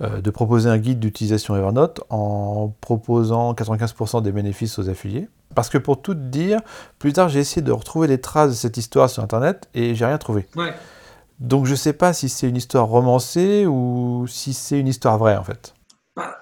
euh, de proposer un guide d'utilisation Evernote en proposant 95% des bénéfices aux affiliés? Parce que pour tout te dire, plus tard j'ai essayé de retrouver des traces de cette histoire sur Internet et j'ai rien trouvé. Ouais. Donc je sais pas si c'est une histoire romancée ou si c'est une histoire vraie en fait. Bah,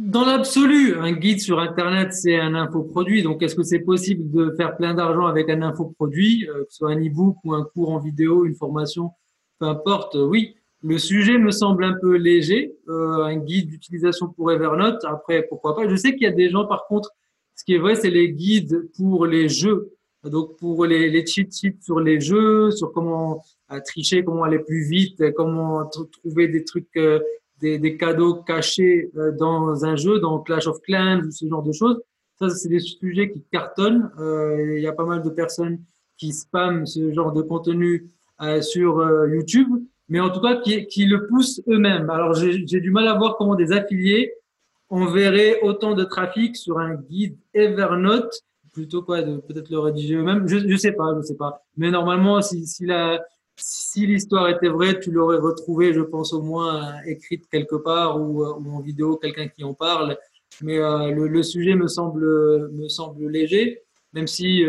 dans l'absolu, un guide sur Internet, c'est un infoproduit. Donc, est-ce que c'est possible de faire plein d'argent avec un infoproduit, euh, que ce soit un e-book ou un cours en vidéo, une formation, peu importe, euh, oui. Le sujet me semble un peu léger, euh, un guide d'utilisation pour Evernote. Après, pourquoi pas? Je sais qu'il y a des gens, par contre, ce qui est vrai, c'est les guides pour les jeux. Donc, pour les, les cheat sheets sur les jeux, sur comment euh, tricher, comment aller plus vite, comment tr- trouver des trucs des, des cadeaux cachés euh, dans un jeu, dans Clash of Clans ou ce genre de choses. Ça, c'est des sujets qui cartonnent. Euh, Il y a pas mal de personnes qui spamment ce genre de contenu euh, sur euh, YouTube, mais en tout cas qui, qui le poussent eux-mêmes. Alors, j'ai du mal à voir comment des affiliés enverraient autant de trafic sur un guide Evernote plutôt quoi de peut-être le rédiger eux-mêmes. Je, je sais pas, je sais pas. Mais normalement, si, si la si l'histoire était vraie, tu l'aurais retrouvée, je pense au moins euh, écrite quelque part ou, euh, ou en vidéo, quelqu'un qui en parle. Mais euh, le, sujet me semble me semble léger, même si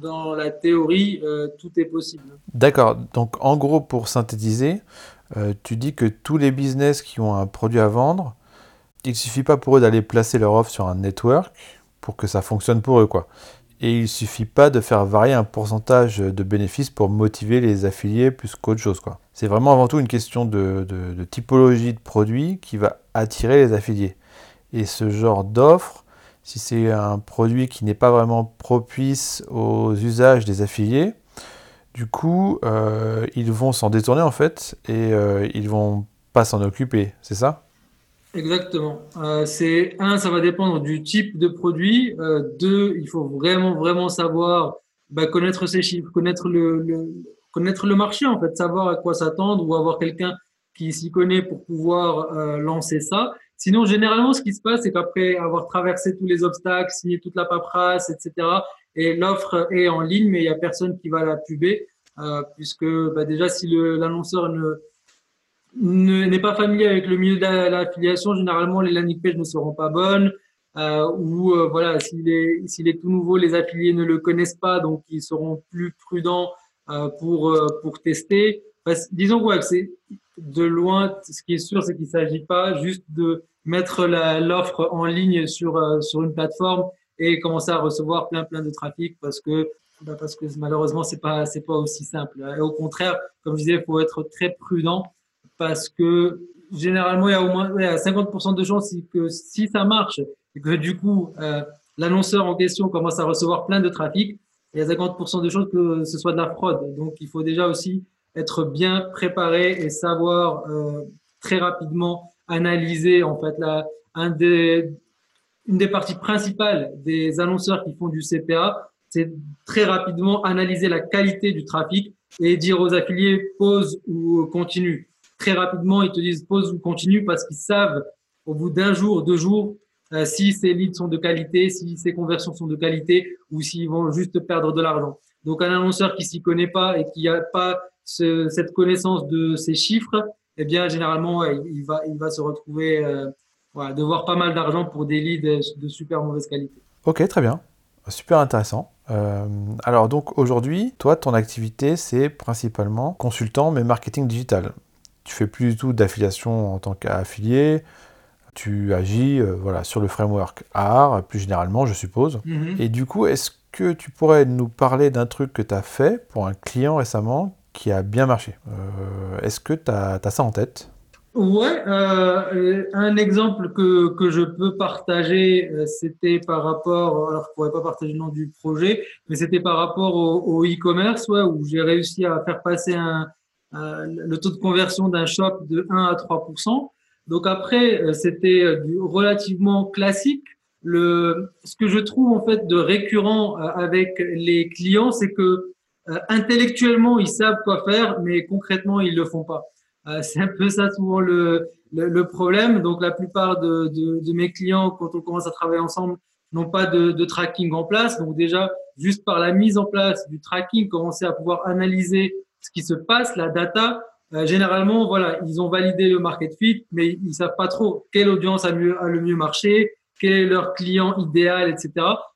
dans la théorie tout est possible. D'accord, donc en gros pour synthétiser, tu dis que tous les business qui ont un produit à vendre, il suffit pas pour eux d'aller placer leur offre sur un network pour que ça fonctionne pour eux quoi. Et il suffit pas de faire varier un pourcentage de bénéfices pour motiver les affiliés plus qu'autre chose quoi. C'est vraiment avant tout une question de typologie de produit qui va attirer les affiliés. Et ce genre d'offre, si c'est un produit qui n'est pas vraiment propice aux usages des affiliés, du coup, euh, ils vont s'en détourner en fait et euh, ils vont pas s'en occuper, c'est ça? Exactement. Euh, c'est un, ça va dépendre du type de produit. Euh, deux, il faut vraiment vraiment savoir bah, connaître ses chiffres, connaître le, le connaître le marché en fait, savoir à quoi s'attendre ou avoir quelqu'un qui s'y connaît pour pouvoir euh, lancer ça. Sinon, généralement, ce qui se passe, c'est qu'après avoir traversé tous les obstacles, signé toute la paperasse, etc., et l'offre est en ligne, mais il y a personne qui va la puber, euh, puisque bah, déjà si l'annonceur ne- n'est pas familier avec le milieu de la- l'affiliation, généralement les landing pages ne seront pas bonnes. Euh, ou euh, voilà, s'il est, s'il est tout nouveau, les affiliés ne le connaissent pas, donc ils seront plus prudents euh, pour euh, pour tester. Enfin, disons ouais, que c'est de loin. Ce qui est sûr, c'est qu'il s'agit pas juste de mettre l'offre en ligne sur euh, sur une plateforme et commencer à recevoir plein plein de trafic parce que bah, parce que malheureusement c'est pas c'est pas aussi simple. Et au contraire, comme je disais, il faut être très prudent parce que généralement, il y a au moins il y a 50% de chances que si ça marche et que du coup, euh, l'annonceur en question commence à recevoir plein de trafic, il y a 50% de chances que ce soit de la fraude. Donc, il faut déjà aussi être bien préparé et savoir euh, très rapidement analyser en fait la, un des, une des parties principales des annonceurs qui font du CPA, c'est très rapidement analyser la qualité du trafic et dire aux affiliés pause ou continue. Très rapidement, ils te disent pause ou continue parce qu'ils savent au bout d'un jour, deux jours, euh, si ces leads sont de qualité, si ces conversions sont de qualité ou s'ils vont juste perdre de l'argent. Donc un annonceur qui s'y connaît pas et qui n'a pas ce- cette connaissance de ces chiffres, eh bien généralement ouais, il va il va se retrouver euh, voilà, devoir pas mal d'argent pour des leads de super mauvaise qualité. Ok, très bien. Super intéressant. Euh, alors donc aujourd'hui, toi, ton activité, c'est principalement consultant, mais marketing digital. Tu fais plus du tout d'affiliation en tant qu'affilié. tu agis voilà, sur le framework AR, plus généralement, je suppose. Mhm. Et du coup, est-ce que tu pourrais nous parler d'un truc que tu as fait pour un client récemment qui a bien marché? Est-ce que tu as, as, ça en tête? Ouais, euh, un exemple que, que je peux partager, euh, c'était par rapport, alors je pourrais pas partager le nom du projet, mais c'était par rapport au e-commerce, ouais, où j'ai réussi à faire passer un, le taux de conversion d'un shop de 1 à 3% Donc après, euh, c'était euh, du relativement classique. Le, ce que je trouve en fait de récurrent avec les clients, c'est que intellectuellement ils savent quoi faire, mais concrètement ils le font pas. Euh, c'est un peu ça souvent le, le, le, problème. Donc la plupart de, de, de, mes clients, quand on commence à travailler ensemble, n'ont pas de, de, tracking en place. Donc déjà, juste par la mise en place du tracking, commencer à pouvoir analyser ce qui se passe, la data. Euh, généralement, voilà, ils ont validé le market fit, mais ils savent pas trop quelle audience a, mieux, a le mieux marché, quel est leur client idéal, etc.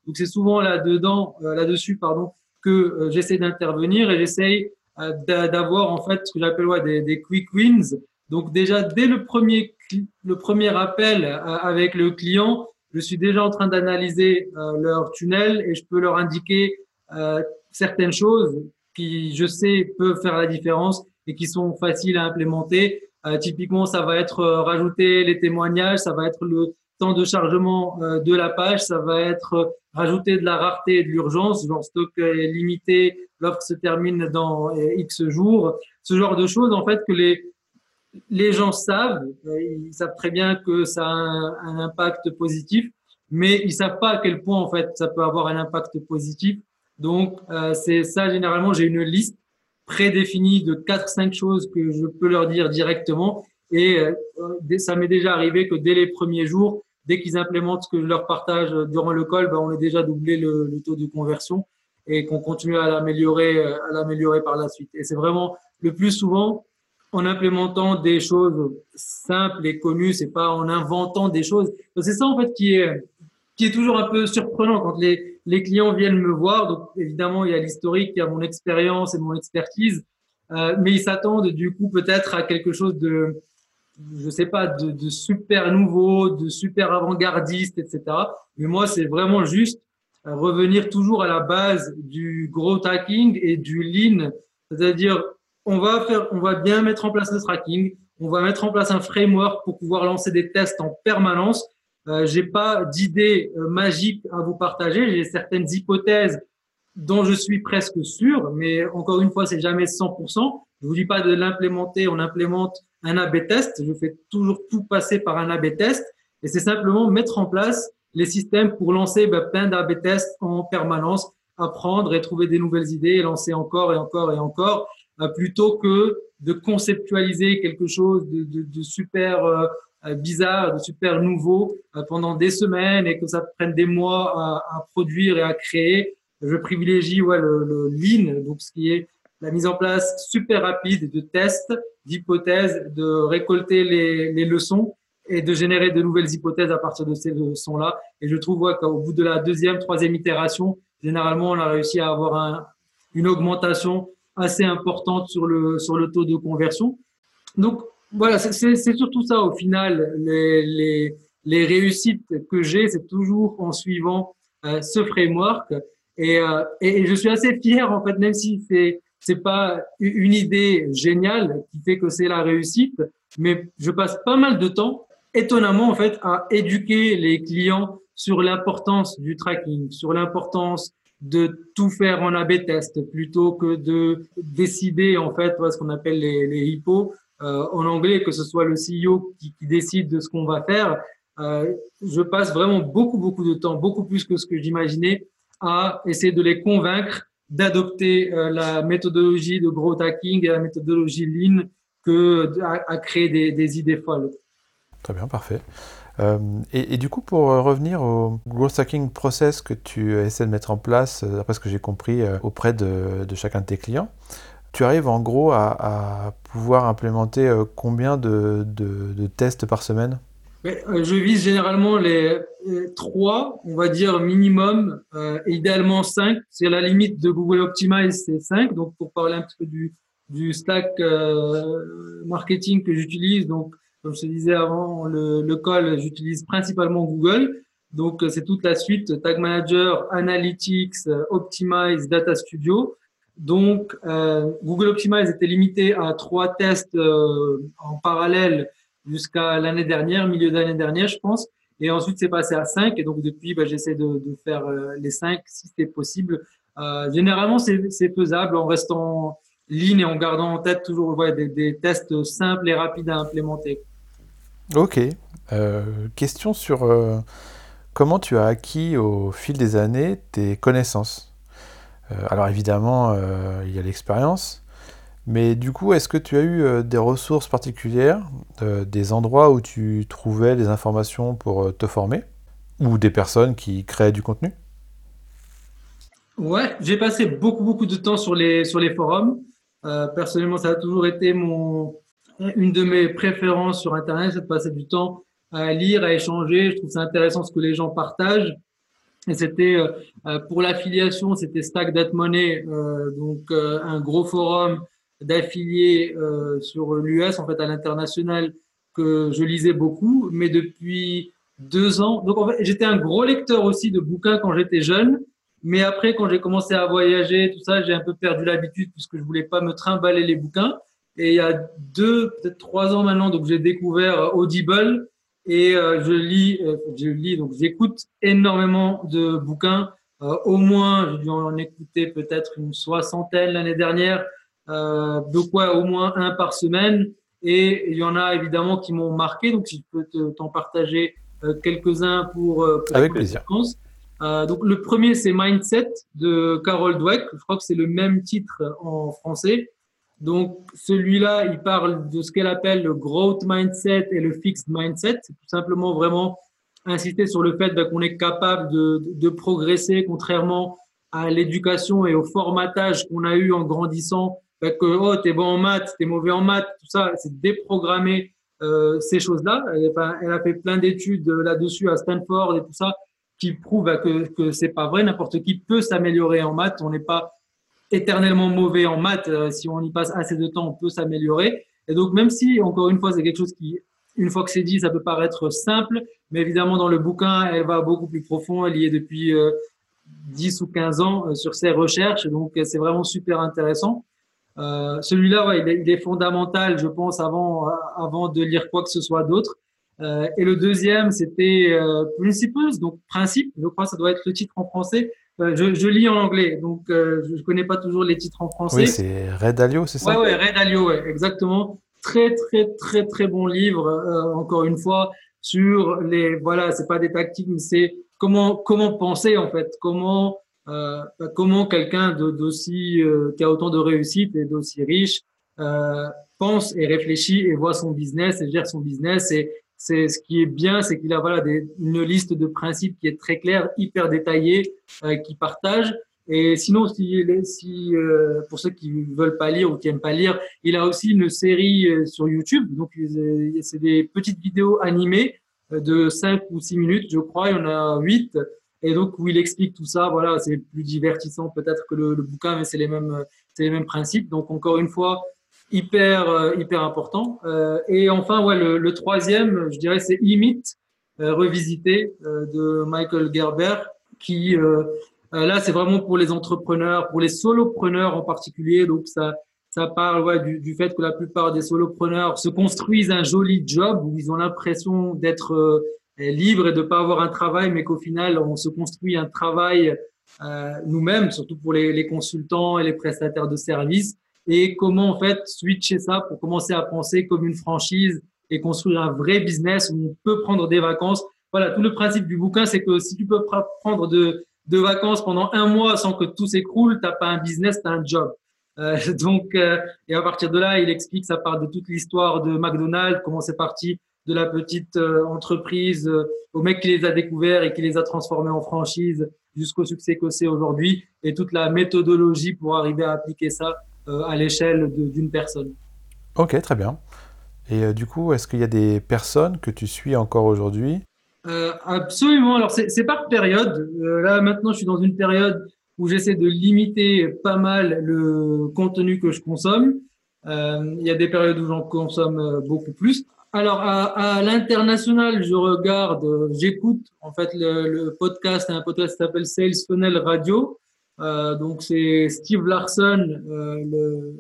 Donc c'est souvent là-dedans, euh, là-dessus, pardon, que euh, j'essaie d'intervenir et j'essaie euh, d'avoir en fait ce que j'appelle ouais, des, des, quick wins. Donc déjà dès le premier le premier appel euh, avec le client, je suis déjà en train d'analyser leur tunnel et je peux leur indiquer certaines choses qui je sais peuvent faire la différence et qui sont faciles à implémenter. typiquement, ça va être rajouter les témoignages, ça va être le temps de chargement de la page, ça va être rajouter de la rareté et de l'urgence, genre stock est limité, l'offre se termine dans euh, X jours, ce genre de choses en fait que les les gens savent, euh, ils savent très bien que ça a un, impact positif, mais ils savent pas à quel point en fait ça peut avoir un impact positif. Donc euh, c'est ça généralement j'ai une liste prédéfinie de quatre cinq choses que je peux leur dire directement et ça m'est déjà arrivé que dès les premiers jours, dès qu'ils implémentent ce que je leur partage durant le call, ben, on a déjà doublé le, le taux de conversion et qu'on continue à l'améliorer, euh, à l'améliorer par la suite. Et c'est vraiment le plus souvent en implémentant des choses simples et connues, c'est pas en inventant des choses. C'est ça en fait qui est qui est toujours un peu surprenant quand les, les clients viennent me voir. Donc évidemment, il y a l'historique, il y a mon expérience et mon expertise, euh, mais ils s'attendent du coup peut-être à quelque chose de, je sais pas, de, de super nouveau, de super avant-gardiste, etc. Mais moi, c'est vraiment juste revenir toujours à la base du gros tracking et du lean, c'est-à-dire on va faire, on va bien mettre en place le tracking, on va mettre en place un framework pour pouvoir lancer des tests en permanence. Euh, j'ai pas d'idées euh, magiques à vous partager, j'ai certaines hypothèses dont je suis presque sûr, mais encore une fois, c'est jamais 100%. Je vous dis pas de l'implémenter, on implémente un A/B test. Je fais toujours tout passer par un A/B test, et c'est simplement mettre en place les systèmes pour lancer ben, plein d'AB tests en permanence, apprendre et trouver des nouvelles idées et lancer encore et encore et encore, euh, plutôt que de conceptualiser quelque chose de, de, de super euh, bizarre, de super nouveau euh, pendant des semaines et que ça prenne des mois à, à produire et à créer. Je privilégie ouais, le, le lean, donc ce qui est la mise en place super rapide de tests, d'hypothèses, de récolter les, les leçons et de générer de nouvelles hypothèses à partir de ces leçons-là. Et je trouve ouais, qu'au bout de la deuxième, troisième itération, généralement, on a réussi à avoir un, une augmentation assez importante sur le, sur le taux de conversion. Donc, voilà, c'est surtout ça au final. Les, les, les réussites que j'ai, c'est toujours en suivant euh, ce framework. Et, euh, et, je suis assez fier, en fait, même si c'est c'est pas une idée géniale qui fait que c'est la réussite, mais je passe pas mal de temps étonnamment en fait à éduquer les clients sur l'importance du tracking, sur l'importance de tout faire en A/B test plutôt que de décider en fait ce qu'on appelle les, les hippos en anglais, que ce soit le CEO qui, décide de ce qu'on va faire. Euh, je passe vraiment beaucoup beaucoup de temps, beaucoup plus que ce que j'imaginais, à essayer de les convaincre d'adopter euh, la méthodologie de growth hacking et la méthodologie lean que à, à créer des, idées folles. Très bien, parfait. Euh, et, du coup, pour euh, revenir au growth hacking process que tu essaies de mettre en place, euh, d'après ce que j'ai compris, euh, auprès de, chacun de tes clients, tu arrives en gros à, pouvoir implémenter euh, combien de, tests par semaine? Mais, Je vise généralement les, les, trois, on va dire minimum, euh, idéalement cinq. C'est la limite de Google Optimize, c'est cinq. Donc, pour parler un petit peu du, du stack marketing que j'utilise, donc Comme je te disais avant, le, le call, j'utilise principalement Google. Donc, c'est toute la suite Tag Manager, Analytics, Optimize, Data Studio. Donc, euh, Google Optimize était limité à trois tests euh, en parallèle jusqu'à l'année dernière, milieu d'année dernière, je pense. Et ensuite, c'est passé à cinq. Et donc, depuis, bah, j'essaie de, faire euh, les cinq si c'est possible. Euh, généralement, c'est faisable en restant ligne et en gardant en tête toujours des, des, tests simples et rapides à implémenter. Ok. Question sur comment tu as acquis au fil des années tes connaissances? Alors évidemment, euh, il y a l'expérience, mais du coup, est-ce que tu as eu euh, des ressources particulières, des endroits où tu trouvais des informations pour te former, ou des personnes qui créaient du contenu? Ouais, j'ai passé beaucoup beaucoup de temps sur les sur les forums. personnellement, ça a toujours été mon une de mes préférences sur Internet, c'est de passer du temps à lire, à échanger. Je trouve ça intéressant ce que les gens partagent. Et c'était euh, euh, pour l'affiliation, c'était Stack That Money, euh, donc un gros forum d'affiliés sur l'US, en fait à l'international, que je lisais beaucoup. Mais depuis deux ans, donc en fait, j'étais un gros lecteur aussi de bouquins quand j'étais jeune. Mais après, quand j'ai commencé à voyager, tout ça, j'ai un peu perdu l'habitude puisque je voulais pas me trimballer les bouquins. Et il y a deux, peut-être trois ans maintenant, donc j'ai découvert Audible et euh, je lis, euh, je lis, donc j'écoute énormément de bouquins. Euh, au moins, j'ai dû en écouter peut-être une soixantaine l'année dernière. de quoi au moins un par semaine. Et il y en a évidemment qui m'ont marqué. Donc, si je peux t'en partager quelques-uns pour, pour Avec plaisir. Euh, donc le premier c'est Mindset de Carol Dweck. Je crois que c'est le même titre en français. Donc, celui-là, il parle de ce qu'elle appelle le growth mindset et le fixed mindset. C'est tout simplement vraiment insister sur le fait qu'on est capable de, de, progresser, contrairement à l'éducation et au formatage qu'on a eu en grandissant, ben, que oh, t'es bon en maths, t'es mauvais en maths, tout ça, c'est déprogrammer euh, ces choses-là. Elle, elle, a fait plein d'études là-dessus à Stanford et tout ça qui prouvent ben, que, que c'est pas vrai. N'importe qui peut s'améliorer en maths. On n'est pas éternellement mauvais en maths. Euh, si on y passe assez de temps, on peut s'améliorer. Et donc, même si, encore une fois, c'est quelque chose qui, une fois que c'est dit, ça peut paraître simple, mais évidemment, dans le bouquin, elle va beaucoup plus profond. Elle y est depuis euh, 10 ou 15 ans euh, sur ses recherches. Donc, euh, c'est vraiment super intéressant. Euh, Celui-là, ouais, il, est, fondamental, je pense, avant, avant de lire quoi que ce soit d'autre. Euh, et le deuxième, c'était euh, Principles, donc principe. Je crois que ça doit être le titre en français. Euh, je, je, lis en anglais, donc euh, je ne connais pas toujours les titres en français. Oui, c'est Red Alio, c'est ça? Ouais, ouais, Red Alio, ouais, exactement. Très, très, très, très bon livre, euh, encore une fois, sur les, voilà, c'est pas des tactiques, mais c'est comment, comment penser, en fait, comment, euh, bah, comment quelqu'un d'aussi, qui a autant de réussite et d'aussi riche, pense et réfléchit et voit son business et gère son business et, c'est ce qui est bien, c'est qu'il a voilà des, une liste de principes qui est très claire, hyper détaillée, euh, qui partage. Et sinon, si, si euh, pour ceux qui veulent pas lire ou qui aiment pas lire, il a aussi une série euh, sur YouTube. Donc, c'est des petites vidéos animées euh, de 5 ou 6 minutes, je crois. Il y en a 8. Et donc, où il explique tout ça. Voilà, c'est plus divertissant peut-être que le, le bouquin, mais c'est les mêmes, c'est les mêmes principes. Donc, encore une fois, hyper euh, hyper important. Euh, et enfin, ouais, le, le, troisième, je dirais, c'est Imit, euh, revisité de Michael Gerber, qui là, c'est vraiment pour les entrepreneurs, pour les solopreneurs en particulier. Donc ça ça parle ouais, du, du, fait que la plupart des solopreneurs se construisent un joli job où ils ont l'impression d'être euh, libres et de pas avoir un travail, mais qu'au final, on se construit un travail euh, nous-mêmes, surtout pour les, les, consultants et les prestataires de services et comment en fait switcher ça pour commencer à penser comme une franchise et construire un vrai business où on peut prendre des vacances. Voilà, tout le principe du bouquin, c'est que si tu peux prendre de, de vacances pendant un mois sans que tout s'écroule, t'as pas un business, t'as un job. Euh, donc, euh, et à partir de là, il explique, ça part de toute l'histoire de McDonald's, comment c'est parti de la petite euh, entreprise euh, au mec qui les a découverts et qui les a transformés en franchise jusqu'au succès que c'est aujourd'hui et toute la méthodologie pour arriver à appliquer ça à l'échelle d'une personne. Ok, très bien. Et euh, du coup, est-ce qu'il y a des personnes que tu suis encore aujourd'hui? Euh, Absolument. Alors, c'est par période. Euh, là, maintenant, je suis dans une période où j'essaie de limiter pas mal le contenu que je consomme. Euh, il y a des périodes où j'en consomme beaucoup plus. Alors, à, l'international, je regarde, j'écoute en fait le, le, podcast, un podcast qui s'appelle Sales Funnel Radio. Euh, donc, c'est Steve Larson, euh, le,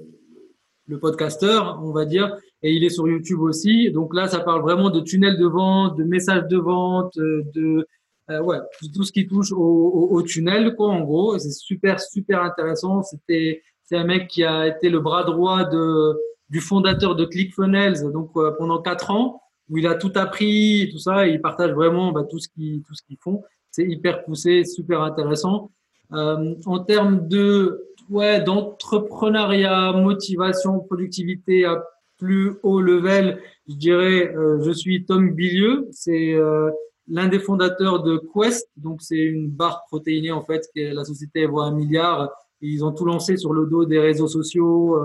le podcasteur, on va dire, et il est sur YouTube aussi. Donc là, ça parle vraiment de tunnels de vente, de messages de vente, de euh, ouais, tout ce qui touche au, au, au tunnel, quoi, en gros. C'est super, super intéressant. C'était, c'est un mec qui a été le bras droit de, du fondateur de ClickFunnels, donc euh, pendant quatre ans, où il a tout appris, tout ça, et il partage vraiment bah, tout ce qu'ils, tout ce qu'ils font. C'est hyper poussé, super intéressant. Euh, en termes de, ouais, d'entrepreneuriat, motivation, productivité à plus haut level, je dirais, euh, je suis Tom Bilieu. C'est euh, l'un des fondateurs de Quest. Donc, c'est une barre protéinée, en fait, que la société voit un milliard. ils ont tout lancé sur le dos des réseaux sociaux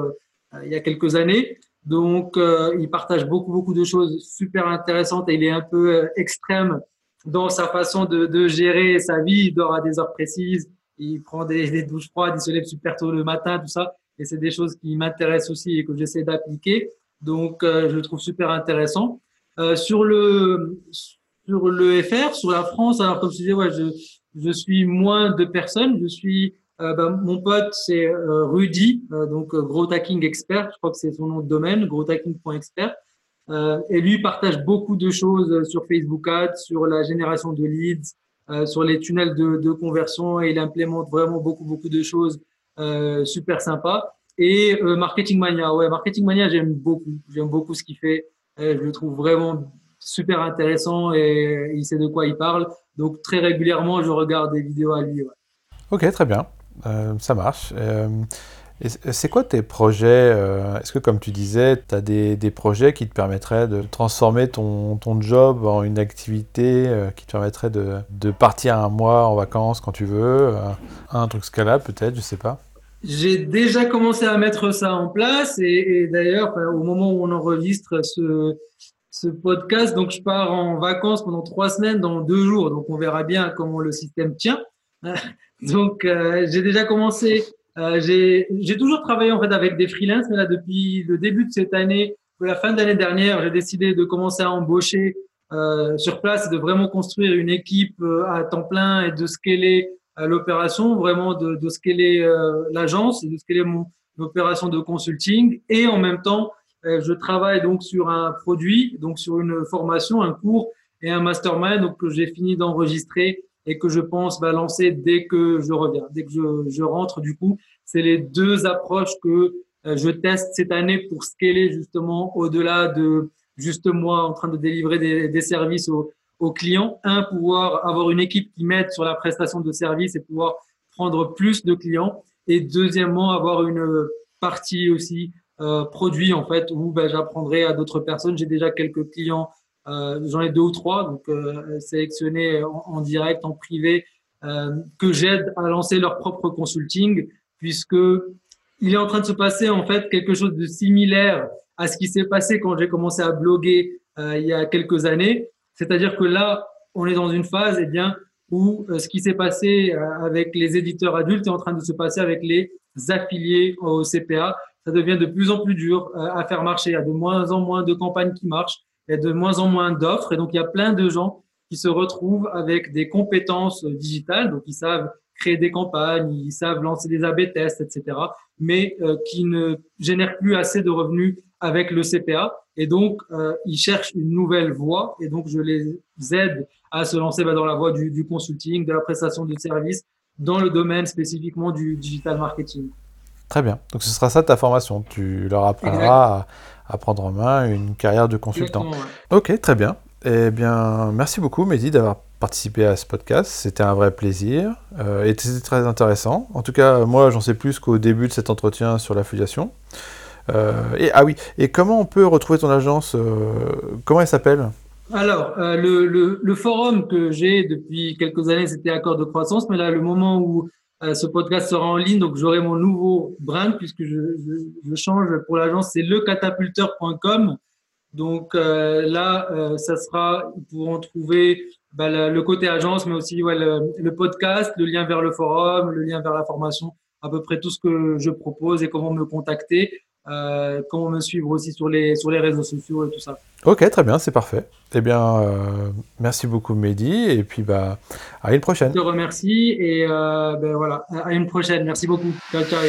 euh, il y a quelques années. Donc, euh, il partage beaucoup, beaucoup de choses super intéressantes et il est un peu extrême dans sa façon de, de, gérer sa vie. Il dort à des heures précises, il prend des, des douches froides, il se lève super tôt le matin, tout ça. Et c'est des choses qui m'intéressent aussi et que j'essaie d'appliquer. Donc, je le trouve super intéressant. sur le sur le FR, sur la France, alors comme je disais, ouais, je, je suis moins de personnes. Je suis, euh, ben, mon pote, c'est euh, Rudy, euh, donc Growth Hacking Expert, je crois que c'est son nom de domaine, growthhacking.expert. et lui partage beaucoup de choses sur Facebook Ads, sur la génération de leads, sur les tunnels de, de, conversion, et il implémente vraiment beaucoup, beaucoup de choses super sympas. Et Marketing Mania, ouais, Marketing Mania, j'aime beaucoup, j'aime beaucoup ce qu'il fait. je le trouve vraiment super intéressant et il sait de quoi il parle. Donc très régulièrement, je regarde des vidéos à lui. Ok, très bien, euh, ça marche. Euh, c'est quoi tes projets euh, Est-ce que, comme tu disais, tu as des, projets qui te permettraient de transformer ton, job en une activité qui te permettrait de, partir un mois en vacances quand tu veux Un truc scalable peut-être, je sais pas? J'ai déjà commencé à mettre ça en place et, d'ailleurs, au moment où on enregistre ce, podcast. Donc, je pars en vacances pendant trois semaines dans deux jours. Donc, on verra bien comment le système tient. donc, euh, j'ai déjà commencé. Euh, j'ai toujours travaillé en fait avec des freelances, mais là, depuis le début de cette année, ou la fin de l'année dernière, j'ai décidé de commencer à embaucher euh, sur place de vraiment construire une équipe euh, à temps plein et de scaler euh, l'opération, vraiment de, de scaler l'agence et de scaler mon opération de consulting. Et en même temps je travaille donc sur un produit, donc sur une formation, un cours et un mastermind donc que j'ai fini d'enregistrer et que je pense va lancer dès que je reviens, dès que je, je rentre. Du coup, c'est les deux approches que euh, je teste cette année pour scaler justement au-delà de juste moi en train de délivrer des, des services aux, aux, clients. Un, pouvoir avoir une équipe qui m'aide sur la prestation de services et pouvoir prendre plus de clients. Et deuxièmement, avoir une partie aussi euh, produit en fait où ben, j'apprendrai à d'autres personnes. J'ai déjà quelques clients, j'en ai deux ou trois, donc euh, sélectionnés en, direct, en privé, que j'aide à lancer leur propre consulting, puisque il est en train de se passer en fait quelque chose de similaire à ce qui s'est passé quand j'ai commencé à bloguer il y a quelques années. C'est-à-dire que là, on est dans une phase, eh bien, où ce qui s'est passé avec les éditeurs adultes est en train de se passer avec les affiliés au CPA ça devient de plus en plus dur euh, à faire marcher. Il y a de moins en moins de campagnes qui marchent, a de moins en moins d'offres, et donc il y a plein de gens qui se retrouvent avec des compétences digitales, donc ils savent créer des campagnes, ils savent lancer des A/B tests, etc., mais euh, qui ne génèrent plus assez de revenus avec le CPA, et donc euh, ils cherchent une nouvelle voie, et donc je les aide à se lancer bah, dans la voie du, du consulting, de la prestation de services, dans le domaine spécifiquement du digital marketing. Très bien. Donc ce sera ça ta formation. Tu leur apprendras à, prendre en main une carrière de consultant. Ok, très bien. Eh bien, merci beaucoup, Mehdi, d'avoir participé à ce podcast. C'était un vrai plaisir euh, et c'était très intéressant. En tout cas, moi, j'en sais plus qu'au début de cet entretien sur l'affiliation. Euh, et ah oui, et comment on peut retrouver ton agence euh, Comment elle s'appelle? Alors, le, le, le, forum que j'ai depuis quelques années, c'était Accord de croissance, mais là, le moment où euh, ce podcast sera en ligne, donc j'aurai mon nouveau brand puisque je, change pour l'agence, c'est lecatapulteur.com. Donc euh, là, euh, ça sera, ils pourront trouver bah, le, côté agence, mais aussi le, podcast, le lien vers le forum, le lien vers la formation, à peu près tout ce que je propose et comment me contacter. Comment me suivre aussi sur les, sur les réseaux sociaux et tout ça. Ok, très bien, c'est parfait. Eh bien, merci beaucoup Mehdi, et puis bah, à une prochaine. Je te remercie, et ben, voilà, à une prochaine. Merci beaucoup. Ciao, ciao.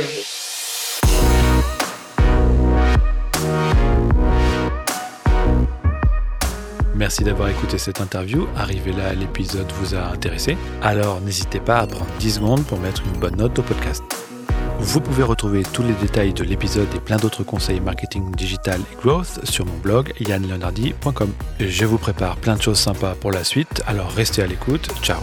Merci d'avoir écouté cette interview. Arrivé là, l'épisode vous a intéressé. Alors n'hésitez pas à prendre 10 secondes pour mettre une bonne note au podcast. Vous pouvez retrouver tous les détails de l'épisode et plein d'autres conseils marketing digital et growth sur mon blog yanleonardi.com. Je vous prépare plein de choses sympas pour la suite, alors restez à l'écoute. Ciao